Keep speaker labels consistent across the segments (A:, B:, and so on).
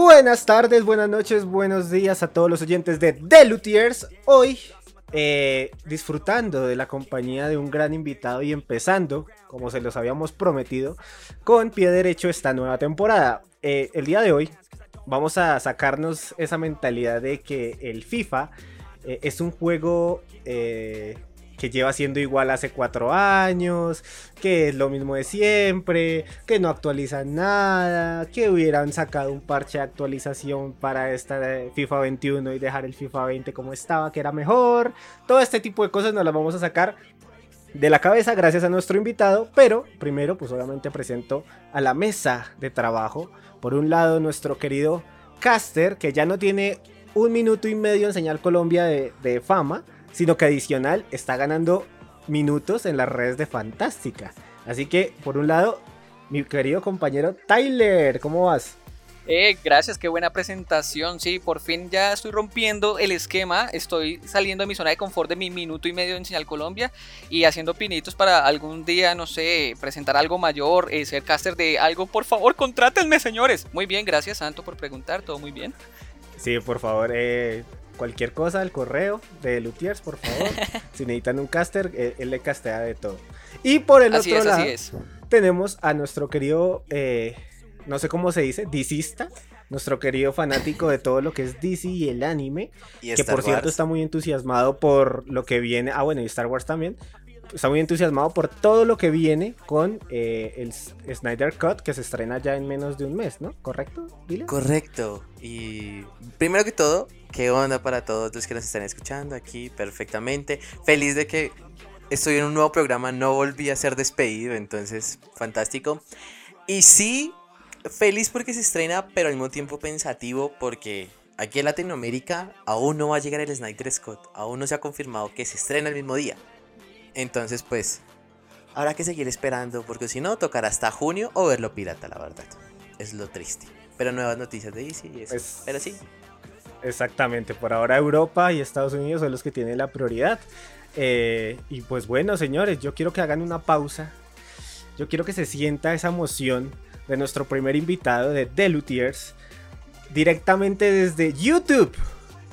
A: Buenas tardes, buenas noches, buenos días a todos los oyentes de The. Hoy eh, disfrutando de la compañía de un gran invitado y empezando, como se los habíamos prometido, con pie derecho esta nueva temporada. Eh, el día de hoy vamos a sacarnos esa mentalidad de que el FIFA eh, es un juego que lleva siendo igual hace cuatro años, que es lo mismo de siempre, que no actualizan nada, que hubieran sacado un parche de actualización para esta FIFA 21 y dejar el FIFA 20 como estaba, que era mejor. Todo este tipo de cosas nos las vamos a sacar de la cabeza gracias a nuestro invitado, pero primero pues obviamente presento a la mesa de trabajo. Por un lado nuestro querido Caster, que ya no tiene un minuto y medio en Señal Colombia de fama, sino que adicional está ganando minutos en las redes de Fantástica. Así que, por un lado, mi querido compañero Tyler, ¿cómo vas?
B: Eh, gracias, qué buena presentación. Sí, por fin ya estoy rompiendo el esquema. Estoy saliendo de mi zona de confort de mi minuto y medio en Señal Colombia y haciendo pinitos para algún día, no sé, presentar algo mayor, eh, ser caster de algo. Por favor, contrátenme, señores. Muy bien, gracias, Santo, por preguntar. Todo muy bien.
A: Sí, por favor, eh, cualquier cosa al correo de Lutiers, por favor. si necesitan un caster, eh, él, le castea de todo. Y por el otro lado, tenemos a nuestro querido, eh, no sé cómo se dice, disista. Nuestro querido fanático de todo lo que es DC y el anime. que por cierto está muy entusiasmado por lo que viene. Ah, bueno, y Star Wars también está muy entusiasmado por todo lo que viene con eh, el Snyder Cut que se estrena ya en menos de un mes, ¿no? ¿Correcto,
C: Correcto. Y primero que todo, qué onda para todos los que nos están escuchando aquí perfectamente. Feliz de que estoy en un nuevo programa, no volví a ser despedido, entonces fantástico. Y sí, feliz porque se estrena, pero al mismo tiempo pensativo porque aquí en Latinoamérica aún no va a llegar el Snyder Scott, aún no se ha confirmado que se estrena el mismo día. Entonces, pues, habrá que seguir esperando, porque si no, tocará hasta junio o verlo pirata, la verdad. Es lo triste. Pero nuevas noticias de DC y eso. Pues, Pero sí.
A: Exactamente, por ahora Europa y Estados Unidos son los que tienen la prioridad. Eh, y pues bueno, señores, yo quiero que hagan una pausa. Yo quiero que se sienta esa emoción de nuestro primer invitado de The Luthiers directamente desde YouTube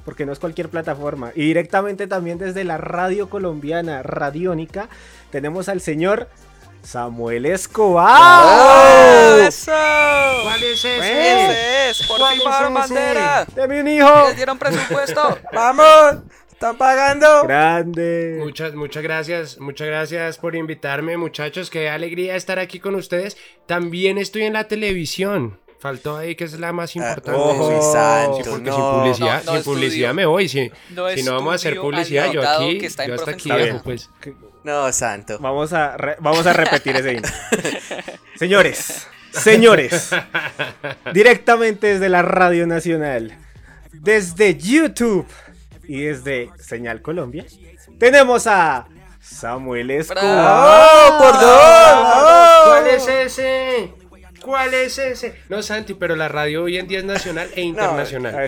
A: porque no es cualquier plataforma. Y directamente también desde la radio colombiana Radiónica tenemos al señor Samuel Escobar.
B: ¡Eso! ¿Cuál es ese? Ese es, por fin bandera.
A: De mi hijo.
B: ¿Les dieron presupuesto?
A: ¡Vamos! ¡Están pagando!
D: ¡Grande! Muchas, muchas gracias, muchas gracias por invitarme, muchachos. Qué alegría estar aquí con ustedes. También estoy en la televisión. Faltó ahí que es la más ah, importante. santo, sí, porque sin publicidad, sin publicidad me voy. Si no, si no vamos a hacer publicidad, yo aquí, yo hasta aquí pues.
C: No, santo.
A: Vamos a, vamos a repetir ese intro. Señores, señores, directamente desde la Radio Nacional, desde YouTube y desde Señal Colombia, tenemos a Samuel Escobar.
D: ¡Oh, por dos! ¿Cuál es ese? ¿Cuál es ese? No, Santi, pero la radio hoy en día es nacional e internacional.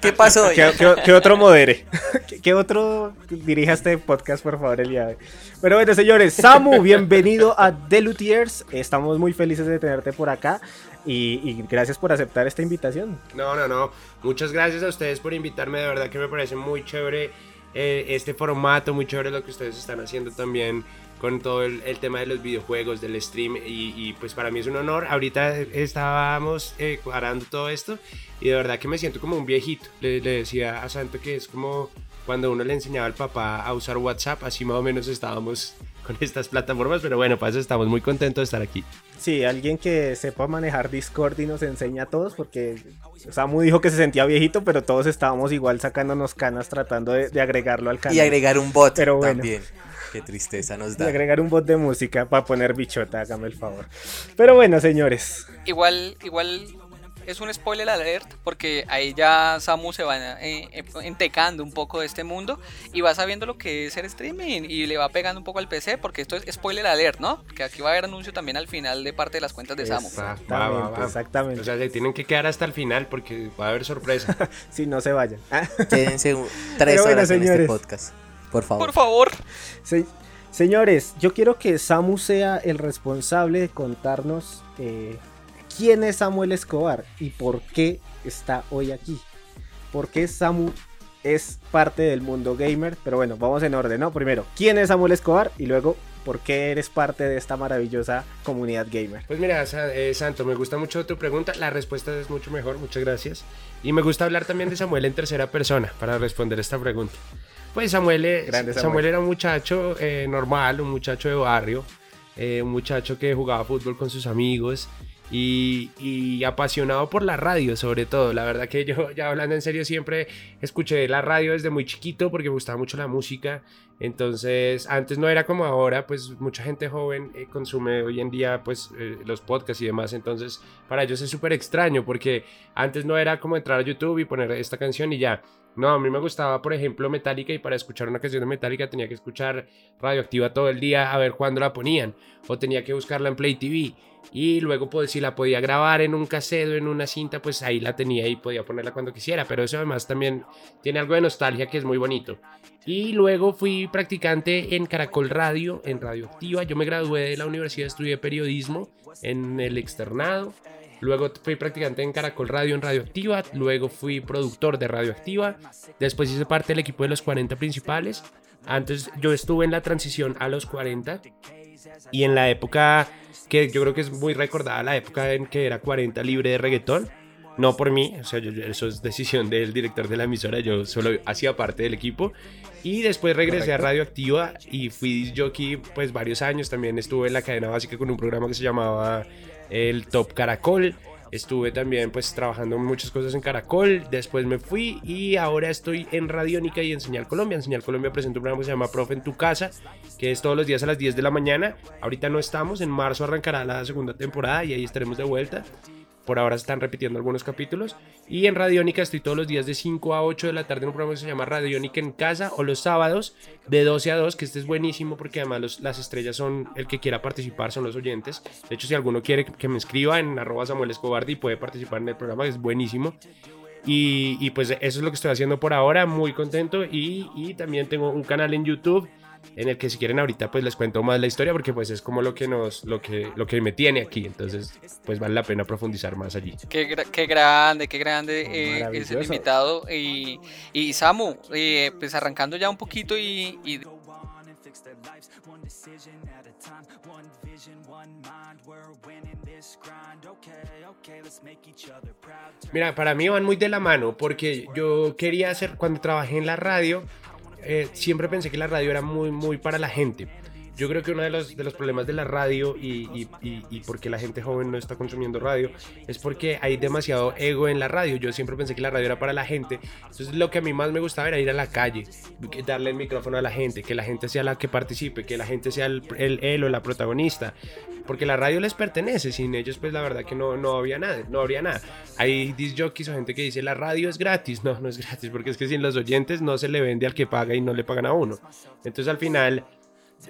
C: ¿Qué, pasó?
A: ¿Qué, otro modere? ¿Qué, otro dirija este podcast, por favor, el día de Pero bueno, señores, Samu, bienvenido a The Luthiers. Estamos muy felices de tenerte por acá. Y, gracias por aceptar esta invitación.
D: No, no, no. Muchas gracias a ustedes por invitarme. De verdad que me parece muy chévere eh, este formato, muy chévere lo que ustedes están haciendo también con todo el, tema de los videojuegos, del stream y, pues para mí es un honor. Ahorita estábamos eh, cuadrando todo esto y de verdad que me siento como un viejito. Le, decía a Santo que es como cuando uno le enseñaba al papá a usar WhatsApp, así más o menos estábamos con estas plataformas, pero bueno, pues estamos muy contentos de estar aquí.
A: Sí, alguien que sepa manejar Discord y nos enseña a todos, porque Samu dijo que se sentía viejito, pero todos estábamos igual sacándonos canas tratando de, agregarlo al canal.
C: Y agregar un bot pero también. Qué tristeza nos da.
A: Y agregar un bot de música para poner bichota, hágame el favor. Pero bueno, señores.
B: Igual, igual es un spoiler alert porque ahí ya Samu se va eh, eh, entecando un poco de este mundo y va sabiendo lo que es el streaming y le va pegando un poco al PC porque esto es spoiler alert, ¿no? Que aquí va a haber anuncio también al final de parte de las cuentas de Samu.
A: Exactamente, exactamente.
D: O sea, se tienen que quedar hasta el final porque va a haber sorpresa.
A: si no se vayan.
C: Quédense tres horas en este podcast. Por favor.
B: Por favor.
A: señores, yo quiero que Samu sea el responsable de contarnos eh, ¿quién es Samuel Escobar y por qué está hoy aquí? ¿Por qué Samu es parte del mundo gamer? Pero bueno, vamos en orden, ¿no? Primero, ¿quién es Samuel Escobar? Y luego, ¿por qué eres parte de esta maravillosa comunidad gamer?
D: Pues mira, eh, Santo, me gusta mucho tu pregunta. La respuesta es mucho mejor, muchas gracias. Y me gusta hablar también de Samuel en tercera persona para responder esta pregunta. Pues Samuel, eh, Samuel. era un muchacho eh, normal, un muchacho de barrio, un muchacho que jugaba fútbol con sus amigos, y, apasionado por la radio sobre todo. La verdad que yo ya hablando en serio siempre escuché la radio desde muy chiquito porque me gustaba mucho la música. Entonces antes no era como ahora, pues mucha gente joven eh, consume hoy en día pues eh, los podcasts y demás. Entonces para ellos es súper extraño porque antes no era como entrar a YouTube y poner esta canción y ya. No, a mí me gustaba, por ejemplo, Metallica y para escuchar una canción de Metallica tenía que escuchar Radioactiva todo el día a ver cuándo la ponían o tenía que buscarla en Play TV y luego pues si la podía grabar en un cassette en una cinta pues ahí la tenía y podía ponerla cuando quisiera pero eso además también tiene algo de nostalgia que es muy bonito. Y luego fui practicante en Caracol Radio en Radioactiva. Yo me gradué de la universidad estudié periodismo en el externado Luego fui practicante en Caracol Radio en Radioactiva. Luego fui productor de Radioactiva. Después hice parte del equipo de los 40 principales. Antes yo estuve en la transición a los 40. Y en la época que yo creo que es muy recordada, la época en que era 40 libre de reggaetón. No por mí, o sea, eso es decisión del director de la emisora, yo solo hacía parte del equipo. Y después regresé a Radioactiva y fui jockey pues varios años. También estuve en la cadena básica con un programa que se llamaba el Top Caracol. Estuve también pues trabajando muchas cosas en Caracol, después me fui y ahora estoy en Radiónica y en Señal Colombia. En Señal Colombia presento un programa que se llama Profe en tu casa, que es todos los días a las 10 de la mañana. Ahorita no estamos, en marzo arrancará la segunda temporada y ahí estaremos de vuelta. Por ahora están repitiendo algunos capítulos. Y en Radiónica estoy todos los días de 5 a 8 de la tarde en un programa que se llama Radiónica en casa o los sábados de 12 a 2, que este es buenísimo porque además las estrellas son el que quiera participar, son los oyentes. De hecho, si alguno quiere que me escriba en arroba Samuel Escobar y puede participar en el programa, es buenísimo. Y, y, pues eso es lo que estoy haciendo por ahora, muy contento. Y, y también tengo un canal en YouTube en el que si quieren ahorita pues les cuento más la historia porque pues es como lo que nos lo que lo que me tiene aquí. Entonces pues vale la pena profundizar más allí.
B: Qué, qué grande qué grande eh, es el invitado. Y, y Samu eh, pues arrancando ya un poquito y, y...
D: Mira, para mí van muy de la mano porque yo quería hacer, cuando trabajé en la radio, eh, siempre pensé que la radio era muy, muy para la gente. Yo creo que uno de los, de los problemas de la radio y, y, y, por qué la gente joven no está consumiendo radio es porque hay demasiado ego en la radio. Yo siempre pensé que la radio era para la gente. Entonces lo que a mí más me gustaba era ir a la calle, darle el micrófono a la gente, que la gente sea la que participe, que la gente sea el, el, él o la protagonista. Porque la radio les pertenece, sin ellos pues la verdad que no, no había nada, no habría nada. Hay disc jockeys o gente que dice la radio es gratis. No, no es gratis porque es que sin los oyentes no se le vende al que paga y no le pagan a uno. Entonces al final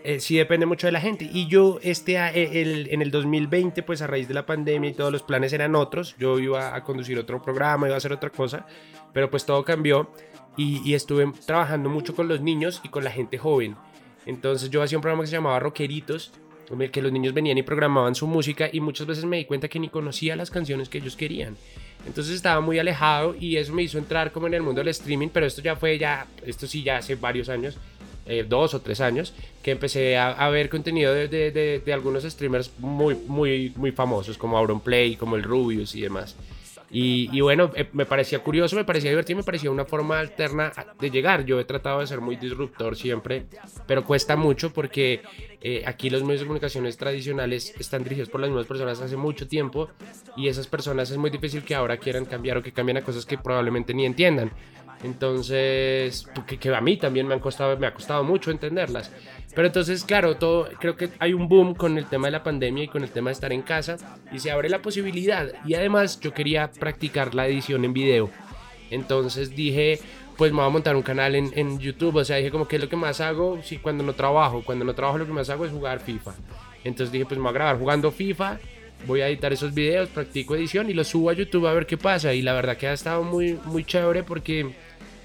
D: eh, sí depende mucho de la gente. Y yo este, eh, el, en el 2020, pues a raíz de la pandemia y todos los planes eran otros, yo iba a conducir otro programa, iba a hacer otra cosa, pero pues todo cambió y, estuve trabajando mucho con los niños y con la gente joven. Entonces yo hacía un programa que se llamaba Rockeritos, en el que los niños venían y programaban su música y muchas veces me di cuenta que ni conocía las canciones que ellos querían. Entonces estaba muy alejado y eso me hizo entrar como en el mundo del streaming, pero esto ya fue ya, esto sí ya hace varios años eh, dos o tres años, que empecé a, ver contenido de, de, de, algunos streamers muy, muy, muy famosos, como Auronplay, como el Rubius y demás. Y, y bueno, eh, me parecía curioso, me parecía divertido, me parecía una forma alterna de llegar. Yo he tratado de ser muy disruptor siempre, pero cuesta mucho porque eh, aquí los medios de comunicaciones tradicionales están dirigidos por las mismas personas hace mucho tiempo y esas personas es muy difícil que ahora quieran cambiar o que cambien a cosas que probablemente ni entiendan. Entonces, que, a mí también me, han costado, me ha costado mucho entenderlas. Pero entonces, claro, todo, creo que hay un boom con el tema de la pandemia y con el tema de estar en casa y se abre la posibilidad. Y además yo quería practicar la edición en video. Entonces dije, pues me voy a montar un canal en, en YouTube. O sea, dije como que es lo que más hago si cuando no trabajo. Cuando no trabajo lo que más hago es jugar FIFA. Entonces dije, pues me voy a grabar jugando FIFA. Voy a editar esos videos, practico edición y los subo a YouTube a ver qué pasa. Y la verdad que ha estado muy, muy chévere porque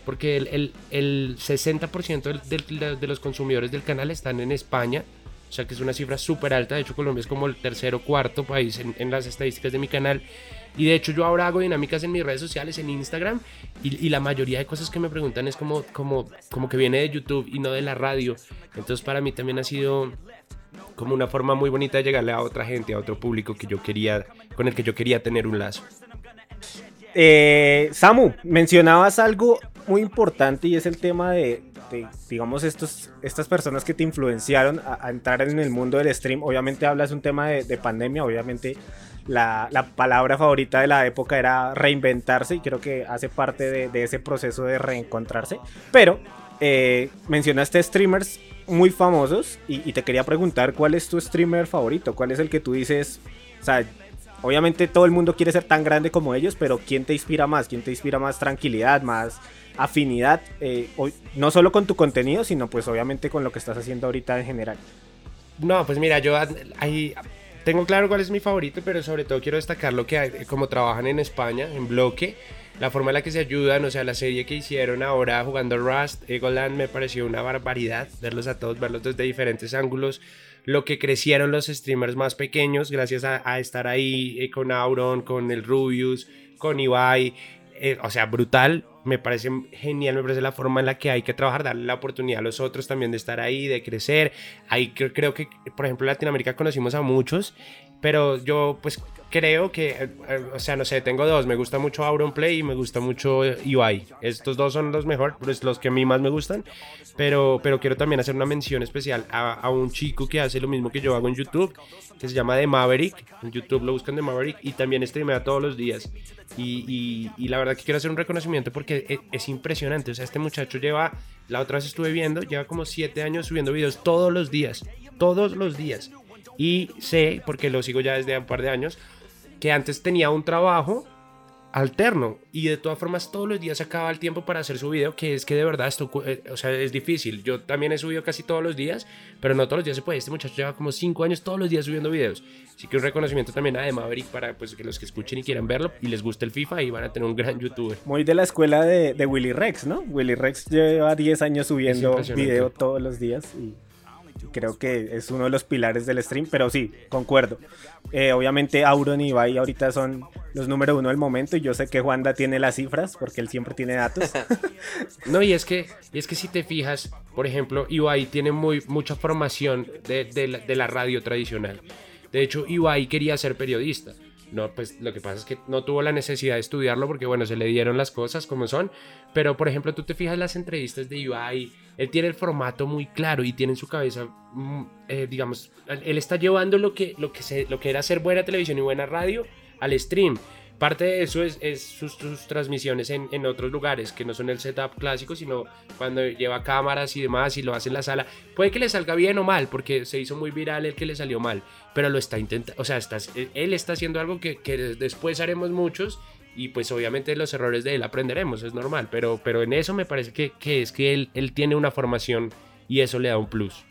D: porque el, el, 60% de, los consumidores del canal están en España o sea que es una cifra súper alta, de hecho Colombia es como el tercer o cuarto país en, en, las estadísticas de mi canal. Y de hecho yo ahora hago dinámicas en mis redes sociales, en Instagram, y, y la mayoría de cosas que me preguntan es como, como, como que viene de YouTube y no de la radio. Entonces para mí también ha sido como una forma muy bonita de llegarle a otra gente, a otro público que yo quería, con el que yo quería tener un lazo.
A: Eh, Samu, mencionabas algo muy importante y es el tema de, de digamos, estos, estas personas que te influenciaron a, a, entrar en el mundo del stream. Obviamente hablas un tema de, de pandemia, obviamente la, la, palabra favorita de la época era reinventarse y creo que hace parte de, de ese proceso de reencontrarse. Pero eh, mencionaste streamers muy famosos y, y, te quería preguntar cuál es tu streamer favorito, cuál es el que tú dices, o sea, obviamente todo el mundo quiere ser tan grande como ellos, pero ¿quién te inspira más? ¿Quién te inspira más tranquilidad, más afinidad? Eh, no solo con tu contenido, sino pues obviamente con lo que estás haciendo ahorita en general.
D: No, pues mira, yo ahí tengo claro cuál es mi favorito, pero sobre todo quiero destacar lo que como trabajan en España, en bloque, la forma en la que se ayudan, o sea, la serie que hicieron ahora jugando Rust, Egoland, me pareció una barbaridad verlos a todos, verlos desde diferentes ángulos, lo que crecieron los streamers más pequeños gracias a, a estar ahí eh, con Auron, con el Rubius, con Ibai, eh, o sea, brutal, me parece genial, me parece la forma en la que hay que trabajar, darle la oportunidad a los otros también de estar ahí, de crecer. Ahí creo, creo que, por ejemplo, en Latinoamérica conocimos a muchos, pero yo pues creo que, eh, o sea, no sé, tengo dos. Me gusta mucho Auron Play y me gusta mucho UI. Estos dos son los mejores, pues los que a mí más me gustan. Pero, pero quiero también hacer una mención especial a, a, un chico que hace lo mismo que yo hago en YouTube, que se llama The Maverick. En YouTube lo buscan The Maverick y también streamea todos los días. Y, y, y la verdad que quiero hacer un reconocimiento porque es, es, impresionante. O sea, este muchacho lleva, la otra vez estuve viendo, lleva como siete años subiendo videos todos los días. Todos los días. Y sé, porque lo sigo ya desde un par de años, que antes tenía un trabajo alterno y de todas formas todos los días sacaba el tiempo para hacer su video que es que de verdad esto o sea es difícil. Yo también he subido casi todos los días pero no todos los días se puede. Este muchacho lleva como 5 años todos los días subiendo videos. Así que un reconocimiento también a de Maverick para pues que los que escuchen y quieran verlo y les guste el FIFA y van a tener un gran youtuber.
A: Muy de la escuela de, de Willy Rex no Willy Rex lleva 10 años subiendo video todos los días y creo que es uno de los pilares del stream, pero sí, concuerdo. Eh, obviamente Auron y Ibai ahorita son los número uno del momento y yo sé que Juanda tiene las cifras porque él siempre tiene datos.
D: no, y es que, y es que si te fijas, por ejemplo, Ibai tiene muy, mucha formación de, de, la, de la radio tradicional. De hecho, Ibai quería ser periodista. No, pues lo que pasa es que no tuvo la necesidad de estudiarlo porque, bueno, se le dieron las cosas como son. Pero, por ejemplo, tú te fijas las entrevistas de Ibai, él tiene el formato muy claro y tiene en su cabeza, eh, digamos, él está llevando lo que, lo, que se, lo que era hacer buena televisión y buena radio al stream. Parte de eso es, sus, transmisiones en, otros lugares, que no son el setup clásico, sino cuando lleva cámaras y demás y lo hace en la sala. Puede que le salga bien o mal, porque se hizo muy viral el que le salió mal, pero lo está intentando, o sea, él está haciendo algo que, después haremos muchos y pues obviamente los errores de él aprenderemos, es normal, pero, pero en eso me parece que, es que él, él, tiene una formación y eso le da un plus.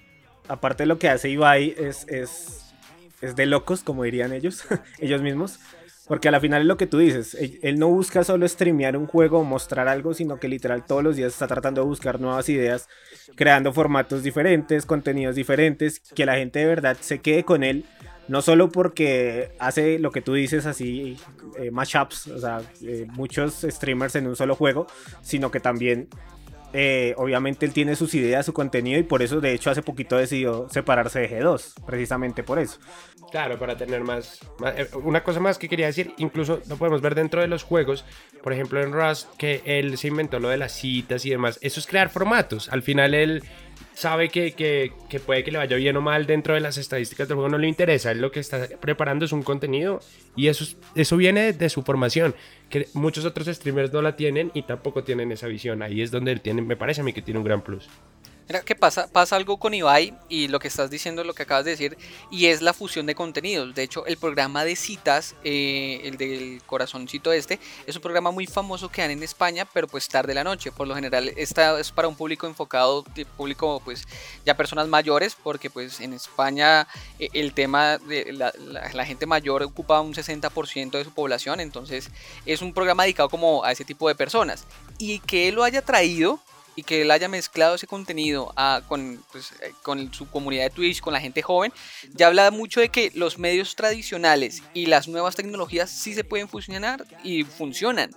A: Aparte de lo que hace Ibai es, es, es de locos, como dirían ellos, ellos mismos. Porque a la final es lo que tú dices, él, no busca solo streamear un juego o mostrar algo, sino que literal todos los días está tratando de buscar nuevas ideas, creando formatos diferentes, contenidos diferentes, que la gente de verdad se quede con él, no solo porque hace lo que tú dices así, eh, mashups, o sea, eh, muchos streamers en un solo juego, sino que también eh, obviamente él tiene sus ideas, su contenido y por eso de hecho hace poquito decidió separarse de G2, precisamente por eso.
D: Claro, para tener más, más, Una cosa más que quería decir, incluso lo podemos ver dentro de los juegos, por ejemplo en Rust, que él se inventó lo de las citas y demás, eso es crear formatos, al final él sabe que, que, que, puede que le vaya bien o mal dentro de las estadísticas del juego, no le interesa. Él lo que está preparando es un contenido y eso, eso viene de, su formación, que muchos otros streamers no la tienen y tampoco tienen esa visión. Ahí es donde él tiene, me parece a mí que tiene un gran plus.
B: Mira, ¿qué pasa? Pasa algo con Ibai y lo que estás diciendo, lo que acabas de decir, y es la fusión de contenidos. De hecho, el programa de citas, eh, el del corazoncito este, es un programa muy famoso que dan en España, pero pues tarde la noche. Por lo general, esta es para un público enfocado, público pues ya personas mayores, porque pues en España eh, el tema de la, la, la, gente mayor ocupa un 60% de su población, entonces es un programa dedicado como a ese tipo de personas. Y que él lo haya traído y que él haya mezclado ese contenido a, con, pues, eh, con su comunidad de Twitch, con la gente joven, ya habla mucho de que los medios tradicionales y las nuevas tecnologías sí se pueden fusionar y funcionan.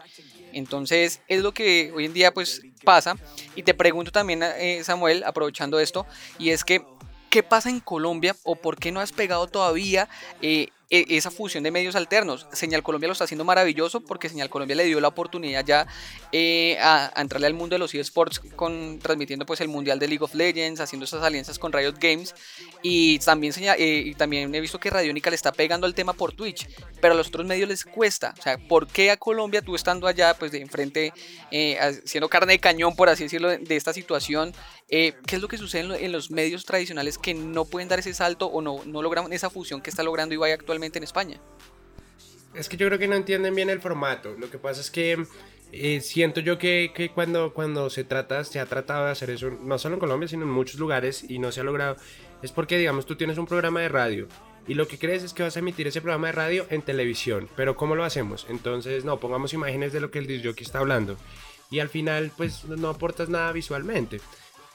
B: Entonces es lo que hoy en día pues pasa. Y te pregunto también, eh, Samuel, aprovechando esto, y es que, ¿qué pasa en Colombia o por qué no has pegado todavía eh, esa fusión de medios alternos. Señal Colombia lo está haciendo maravilloso porque Señal Colombia le dio la oportunidad ya eh, a, entrarle al mundo de los eSports con transmitiendo pues el mundial de League of Legends, haciendo esas alianzas con Riot Games y también eh, también he visto que Radiónica le está pegando al tema por Twitch, pero a los otros medios les cuesta. O sea, ¿por qué a Colombia tú estando allá pues de enfrente eh, haciendo carne de cañón por así decirlo de, esta situación? ¿Qué es lo que sucede en, los medios tradicionales que no pueden dar ese salto o no, no logran esa fusión que está logrando Ibai actualmente? en España.
D: Es que yo creo que no entienden bien el formato. Lo que pasa es que eh, siento yo que, que, cuando, cuando se trata, se ha tratado de hacer eso, no solo en Colombia, sino en muchos lugares, y no se ha logrado, es porque, digamos, tú tienes un programa de radio y lo que crees es que vas a emitir ese programa de radio en televisión. Pero ¿cómo lo hacemos? Entonces, no, pongamos imágenes de lo que el disc está hablando. Y al final, pues no aportas nada visualmente.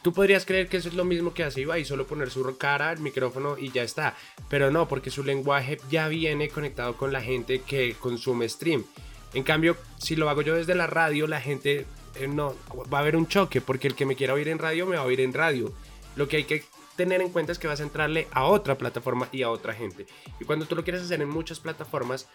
D: Tú podrías creer que eso es lo mismo que hace Ibai, solo poner su cara, el micrófono y ya está. Pero no, porque su lenguaje ya viene conectado con la gente que consume stream. En cambio, si lo hago yo desde la radio, la gente eh, no va a haber un choque, porque el que me quiera oír en radio me va a oír en radio. Lo que hay que tener en cuenta es que vas a entrarle a otra plataforma y a otra gente. Y cuando tú lo quieres hacer en muchas plataformas,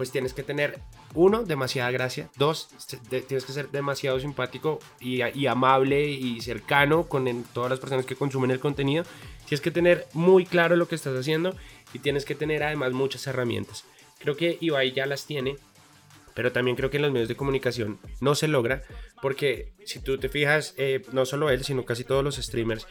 D: pues tienes que tener, uno, demasiada gracia, dos, tienes que ser demasiado simpático y, amable y cercano con todas las personas que consumen el contenido. Tienes que tener muy claro lo que estás haciendo y tienes que tener además muchas herramientas. Creo que Ibai ya las tiene, pero también creo que en los medios de comunicación no se logra porque si tú te fijas, eh, no solo él, sino casi todos los streamers,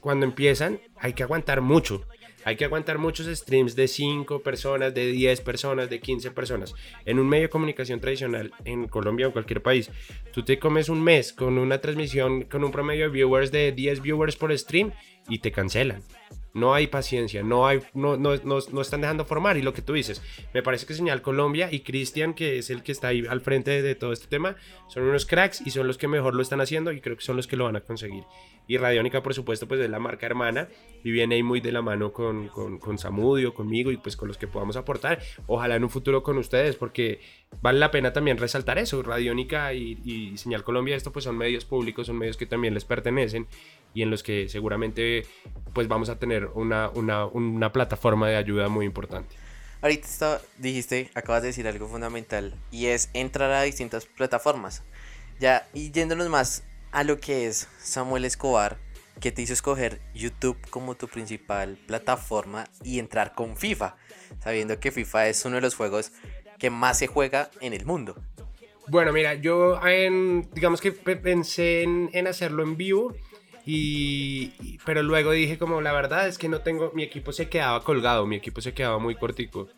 D: cuando empiezan hay que aguantar mucho. Hay que aguantar muchos streams de 5 personas, de 10 personas, de 15 personas. En un medio de comunicación tradicional, en Colombia o en cualquier país, tú te comes un mes con una transmisión, con un promedio de viewers de 10 viewers por stream y te cancelan. No hay paciencia, no, hay, no, no, no, están dejando formar. Y lo que tú dices, me parece que Señal Colombia y Cristian, que es el que está ahí al frente de todo este tema, son unos cracks y son los que mejor lo están haciendo y creo que son los que lo van a conseguir. Y Radiónica, por supuesto, pues es la marca hermana y viene ahí muy de la mano con, con, con Samudio, conmigo y pues con los que podamos aportar. Ojalá en un futuro con ustedes, porque vale la pena también resaltar eso. Radiónica y, y Señal Colombia, esto pues son medios públicos, son medios que también les pertenecen y en los que seguramente pues vamos a tener una, una, una plataforma de ayuda muy importante.
C: Ahorita dijiste, acabas de decir algo fundamental y es entrar a distintas plataformas. Ya, y yéndonos más a lo que es Samuel Escobar, que te hizo escoger YouTube como tu principal plataforma y entrar con FIFA, sabiendo que FIFA es uno de los juegos que más se juega en el mundo.
D: Bueno, mira, yo en, digamos que pensé en, en hacerlo en vivo pero luego dije como la verdad es que no tengo, mi equipo se quedaba colgado, mi equipo se quedaba muy cortico.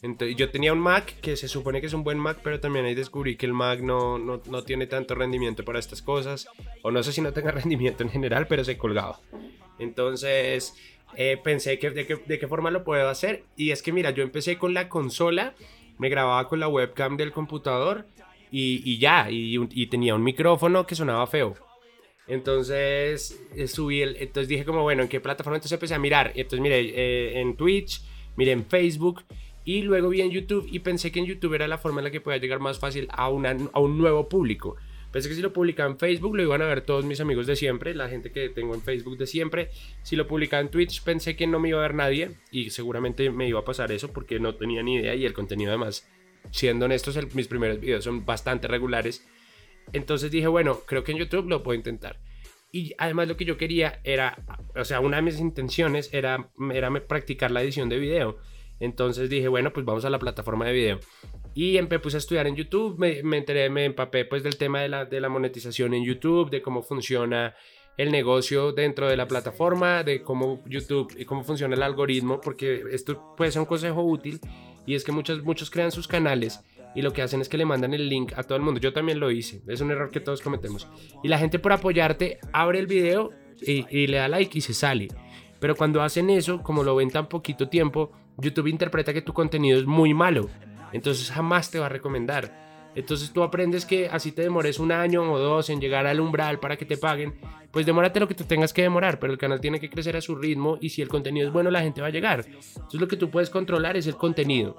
D: Entonces, yo tenía un Mac que se supone que es un buen Mac, pero también ahí descubrí que el Mac no, no, no tiene tanto rendimiento para estas cosas. O no sé si no tenga rendimiento en general, pero se colgaba. Entonces eh, pensé que de, que de, qué forma lo puedo hacer. Y es que mira, yo empecé con la consola, me grababa con la webcam del computador y, y ya, y tenía un micrófono que sonaba feo. Entonces eh, subí el, entonces dije como, bueno, ¿en qué plataforma? Entonces empecé a mirar. Entonces miré eh, en Twitch, miré en Facebook y luego vi en YouTube y pensé que en YouTube era la forma en la que podía llegar más fácil a, una, a un nuevo público. Pensé que si lo publicaba en Facebook lo iban a ver todos mis amigos de siempre, la gente que tengo en Facebook de siempre. Si lo publicaba en Twitch pensé que no me iba a ver nadie y seguramente me iba a pasar eso porque no tenía ni idea y el contenido además, siendo honestos, mis primeros videos son bastante regulares entonces dije, bueno, creo que en YouTube lo puedo intentar. Y además lo que yo quería era, o sea, una de mis intenciones era, era practicar la edición de video. Entonces dije, bueno, pues vamos a la plataforma de video. Y me puse a estudiar en YouTube, me, me enteré, me empapé pues del tema de la, de la monetización en YouTube, de cómo funciona el negocio dentro de la plataforma, de cómo YouTube y cómo funciona el algoritmo, porque esto puede ser un consejo útil y es que muchos, muchos crean sus canales y lo que hacen es que le mandan el link a todo el mundo. Yo también lo hice, es un error que todos cometemos. Y la gente por apoyarte abre el video y, le da like y se sale. Pero cuando hacen eso, como lo ven tan poquito tiempo, YouTube interpreta que tu contenido es muy malo. Entonces jamás te va a recomendar. Entonces tú aprendes que así te demores un año o dos en llegar al umbral para que te paguen, pues demórate lo que tú tengas que demorar, pero el canal tiene que crecer a su ritmo y si el contenido es bueno la gente va a llegar. Entonces lo que tú puedes controlar es el contenido.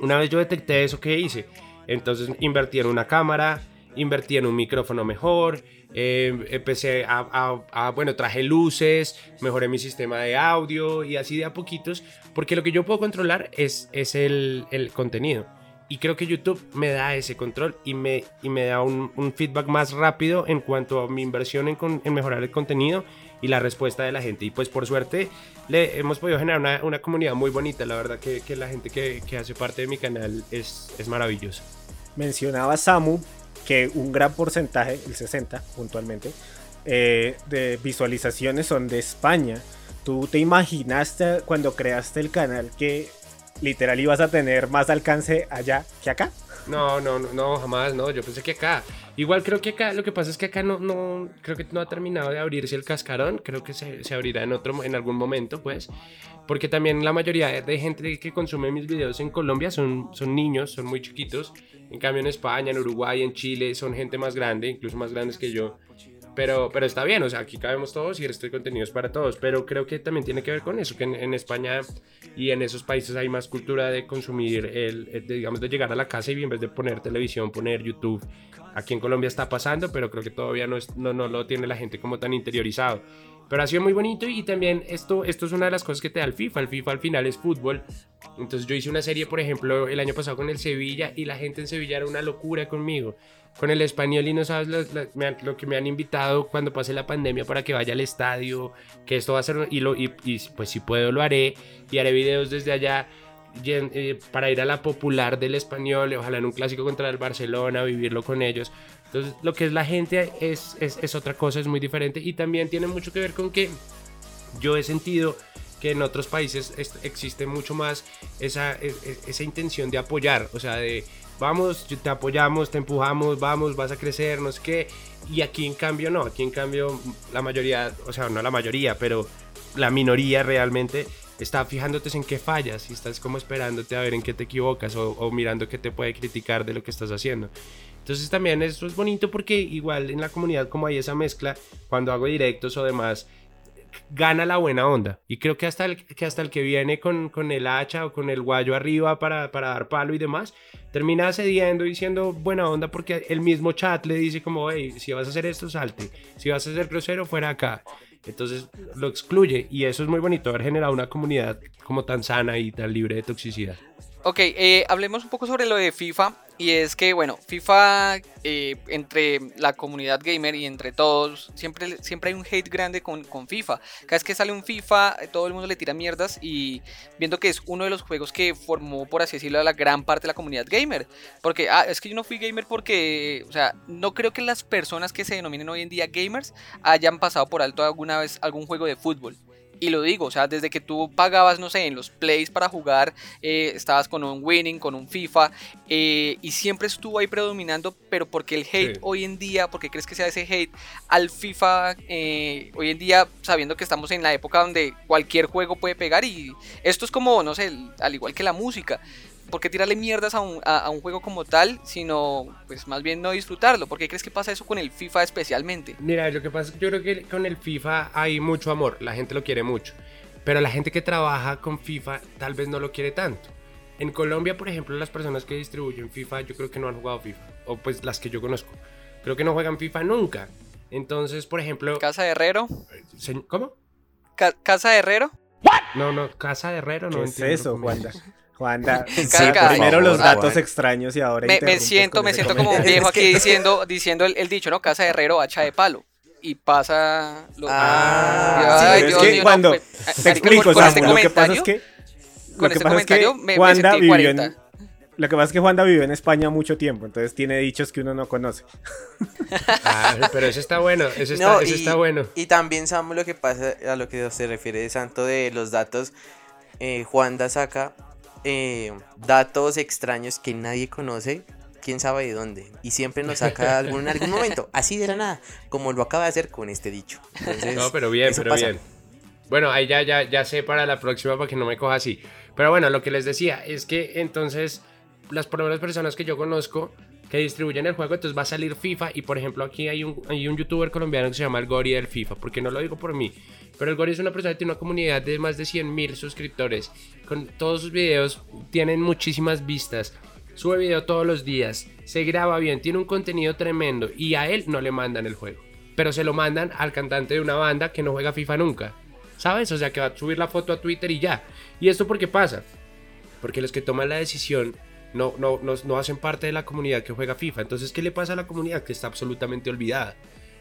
D: Una vez yo detecté eso, ¿qué hice? Entonces invertí en una cámara, invertí en un micrófono mejor, eh, empecé a, bueno, traje luces, mejoré mi sistema de audio y así de a poquitos, porque lo que yo puedo controlar es, es el, el contenido. Y creo que YouTube me da ese control y me, y me da un, un feedback más rápido en cuanto a mi inversión en, en, mejorar el contenido y la respuesta de la gente. Y pues por suerte le hemos podido generar una, una comunidad muy bonita. La verdad que, que la gente que, que, hace parte de mi canal es, es maravillosa.
A: Mencionaba Samu que un gran porcentaje, el 60 puntualmente, eh, de visualizaciones son de España. ¿Tú te imaginaste cuando creaste el canal que literal ibas a tener más alcance allá que acá?
D: No, no, no, jamás, no. Yo pensé que acá. Igual creo que acá, lo que pasa es que acá no, no, creo que no ha terminado de abrirse el cascarón. Creo que se, se abrirá en otro, en algún momento, pues. Porque también la mayoría de gente que consume mis videos en Colombia son, son niños, son muy chiquitos. En cambio en España, en Uruguay, en Chile son gente más grande, incluso más grandes que yo. Pero, pero está bien, o sea, aquí cabemos todos y este contenido es para todos. Pero creo que también tiene que ver con eso, que en, España y en esos países hay más cultura de consumir, el, digamos, de llegar a la casa y en vez de poner televisión, poner YouTube. Aquí en Colombia está pasando, pero creo que todavía no, no, no lo tiene la gente como tan interiorizado. Pero ha sido muy bonito y también esto, esto es una de las cosas que te da el FIFA. El FIFA al final es fútbol. Entonces yo hice una serie, por ejemplo, el año pasado con el Sevilla y la gente en Sevilla era una locura conmigo. Con el español y no sabes lo, que me han invitado cuando pase la pandemia para que vaya al estadio, que esto va a ser, y, pues si puedo lo haré y haré videos desde allá. Eh, para ir a la popular del español, ojalá en un clásico contra el Barcelona, vivirlo con ellos. Entonces, lo que es la gente es, es, es, otra cosa, es muy diferente y también tiene mucho que ver con que yo he sentido que en otros países existe mucho más esa, esa intención de apoyar, o sea, de vamos, te apoyamos, te empujamos, vamos, vas a crecer, no sé qué. Y aquí en cambio no, aquí en cambio la mayoría, o sea, no la mayoría, pero la minoría realmente está fijándote en qué fallas y estás como esperándote a ver en qué te equivocas o, o mirando qué te puede criticar de lo que estás haciendo. Entonces también eso es bonito porque igual en la comunidad como hay esa mezcla, cuando hago directos o demás, gana la buena onda. Y creo que hasta el que, hasta el que viene con, con el hacha o con el guayo arriba para, para dar palo y demás, termina cediendo diciendo buena onda porque el mismo chat le dice como, hey, si vas a hacer esto, salte. Si vas a hacer grosero, fuera acá. Entonces lo excluye y eso es muy bonito, haber generado una comunidad como tan sana y tan libre de toxicidad.
B: Ok, eh, hablemos un poco sobre lo de FIFA. Y es que, bueno, FIFA, eh, entre la comunidad gamer y entre todos, siempre, siempre hay un hate grande con, con, FIFA. Cada vez que sale un FIFA, todo el mundo le tira mierdas. Y viendo que es uno de los juegos que formó, por así decirlo, a la gran parte de la comunidad gamer. Porque, ah, es que yo no fui gamer porque, o sea, no creo que las personas que se denominen hoy en día gamers hayan pasado por alto alguna vez algún juego de fútbol. Y lo digo, o sea, desde que tú pagabas, no sé, en los plays para jugar, eh, estabas con un winning, con un FIFA, eh, y siempre estuvo ahí predominando, pero porque el hate hoy en día, porque crees que sea ese hate al FIFA eh, hoy en día, sabiendo que estamos en la época donde cualquier juego puede pegar, y esto es como, no sé, al igual que la música, ¿por qué tirarle mierdas a un, a, un, juego como tal, sino pues más bien no disfrutarlo? ¿Por qué crees que pasa eso con el FIFA especialmente?
D: Mira, lo que pasa es que yo creo que con el FIFA hay mucho amor, la gente lo quiere mucho, pero la gente que trabaja con FIFA tal vez no lo quiere tanto. En Colombia, por ejemplo, las personas que distribuyen FIFA yo creo que no han jugado FIFA, o pues las que yo conozco, creo que no juegan FIFA nunca. Entonces, por ejemplo...
B: ¿Casa de Herrero?
D: ¿Cómo?
B: ¿Casa de Herrero?
D: No, no, Casa de Herrero no
A: ¿Qué es eso, Juanda? Juanda, primero los datos extraños y ahora
B: me, siento, me siento como un viejo aquí diciendo, diciendo el, dicho, ¿no? Casa de herrero, hacha de palo. Y pasa
A: lo ah, es que cuando te explico, con, este lo que pasa es que lo que pasa es que Juanda vivió en lo que pasa es que Juanda vivió en España mucho tiempo, entonces tiene dichos que uno no conoce.
D: Ah, pero eso está bueno, eso está, eso está bueno.
C: Y también sabemos lo que pasa a lo que se refiere Santo de los datos. Eh, Juanda saca eh, datos extraños que nadie conoce, quién sabe de dónde. Y siempre nos saca algún, en algún momento, así de la nada, como lo acaba de hacer con este dicho.
D: no, pero bien, pero bien. Bueno, ahí ya, ya, ya sé para la próxima para que no me coja así. Pero bueno, lo que les decía es que entonces las primeras personas que yo conozco que distribuyen el juego, entonces va a salir FIFA. Y por ejemplo aquí hay un, hay un youtuber colombiano que se llama el Gori del FIFA, porque no lo digo por mí, pero el Gori es una persona que tiene una comunidad de más de 100 mil suscriptores, con todos sus videos tienen muchísimas vistas, sube video todos los días, se graba bien, tiene un contenido tremendo. Y a él no le mandan el juego, pero se lo mandan al cantante de una banda que no juega FIFA nunca. ¿Sabes? O sea, que va a subir la foto a Twitter y ya. ¿Y esto por qué pasa? Porque los que toman la decisión no, no, no, no hacen parte de la comunidad que juega FIFA. Entonces, ¿qué le pasa a la comunidad? Que está absolutamente olvidada.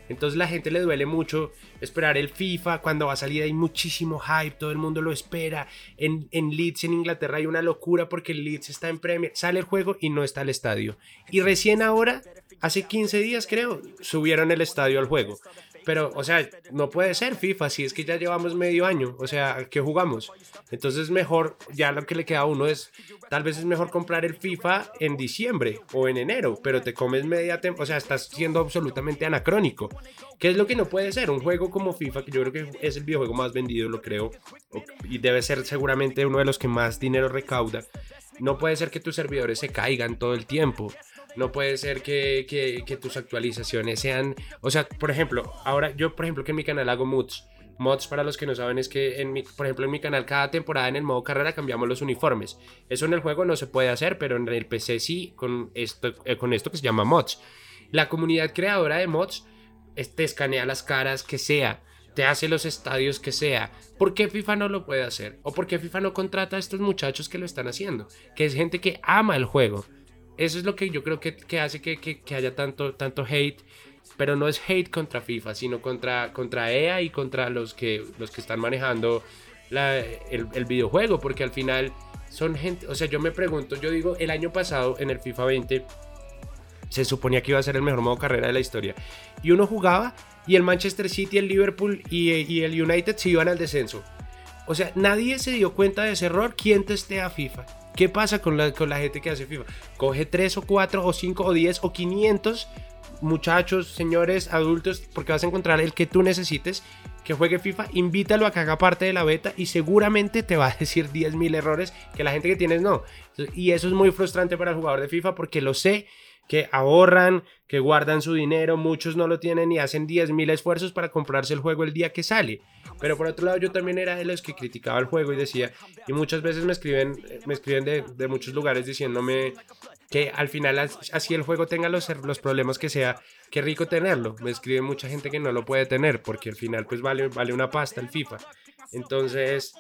D: Entonces la gente le duele mucho esperar el FIFA cuando va a salir hay muchísimo hype, todo el mundo lo espera. En, en Leeds, en Inglaterra hay una locura porque Leeds está en Premier, sale el juego y no está el estadio. Y recién ahora, hace 15 días creo, subieron el estadio al juego. Pero, o sea, no puede ser FIFA, si es que ya llevamos medio año, o sea, ¿qué jugamos? Entonces mejor, ya lo que le queda a uno es, tal vez es mejor comprar el FIFA en diciembre o en enero, pero te comes media temporada, o sea, estás siendo absolutamente anacrónico. ¿Qué es lo que no puede ser? Un juego como FIFA, que yo creo que es el videojuego más vendido, lo creo, y debe ser seguramente uno de los que más dinero recauda. No puede ser que tus servidores se caigan todo el tiempo. No puede ser que, tus actualizaciones sean... O sea, por ejemplo, ahora yo, por ejemplo, que en mi canal hago mods. Mods, para los que no saben, es que, en mi, por ejemplo, en mi canal cada temporada en el modo carrera cambiamos los uniformes. Eso en el juego no se puede hacer, pero en el PC sí, con esto, eh, con esto que se llama mods. La comunidad creadora de mods te escanea las caras que sea, te hace los estadios que sea. ¿Por qué FIFA no lo puede hacer? ¿O por qué FIFA no contrata a estos muchachos que lo están haciendo? Que es gente que ama el juego. Eso es lo que yo creo que, que hace que, que, haya tanto, tanto hate. Pero no es hate contra FIFA, sino contra, contra EA y contra los que, los que están manejando la, el, el, videojuego. Porque al final son gente. O sea, yo me pregunto, yo digo, el año pasado en el FIFA 20 se suponía que iba a ser el mejor modo carrera de la historia. Y uno jugaba y el Manchester City, el Liverpool y, y el United se iban al descenso. O sea, nadie se dio cuenta de ese error. ¿Quién testea FIFA? ¿Qué pasa con la, con la gente que hace FIFA? Coge 3 o 4 o 5 o 10 o 500 muchachos, señores, adultos, porque vas a encontrar el que tú necesites que juegue FIFA, invítalo a que haga parte de la beta y seguramente te va a decir 10.000 errores que la gente que tienes no. Y eso es muy frustrante para el jugador de FIFA porque lo sé que ahorran, que guardan su dinero, muchos no lo tienen y hacen 10.000 esfuerzos para comprarse el juego el día que sale. Pero por otro lado yo también era de los que criticaba el juego y decía, y muchas veces me escriben, me escriben de, de muchos lugares diciéndome que al final así el juego tenga los, los problemas que sea, qué rico tenerlo. Me escribe mucha gente que no lo puede tener porque al final pues vale, vale una pasta el FIFA. Entonces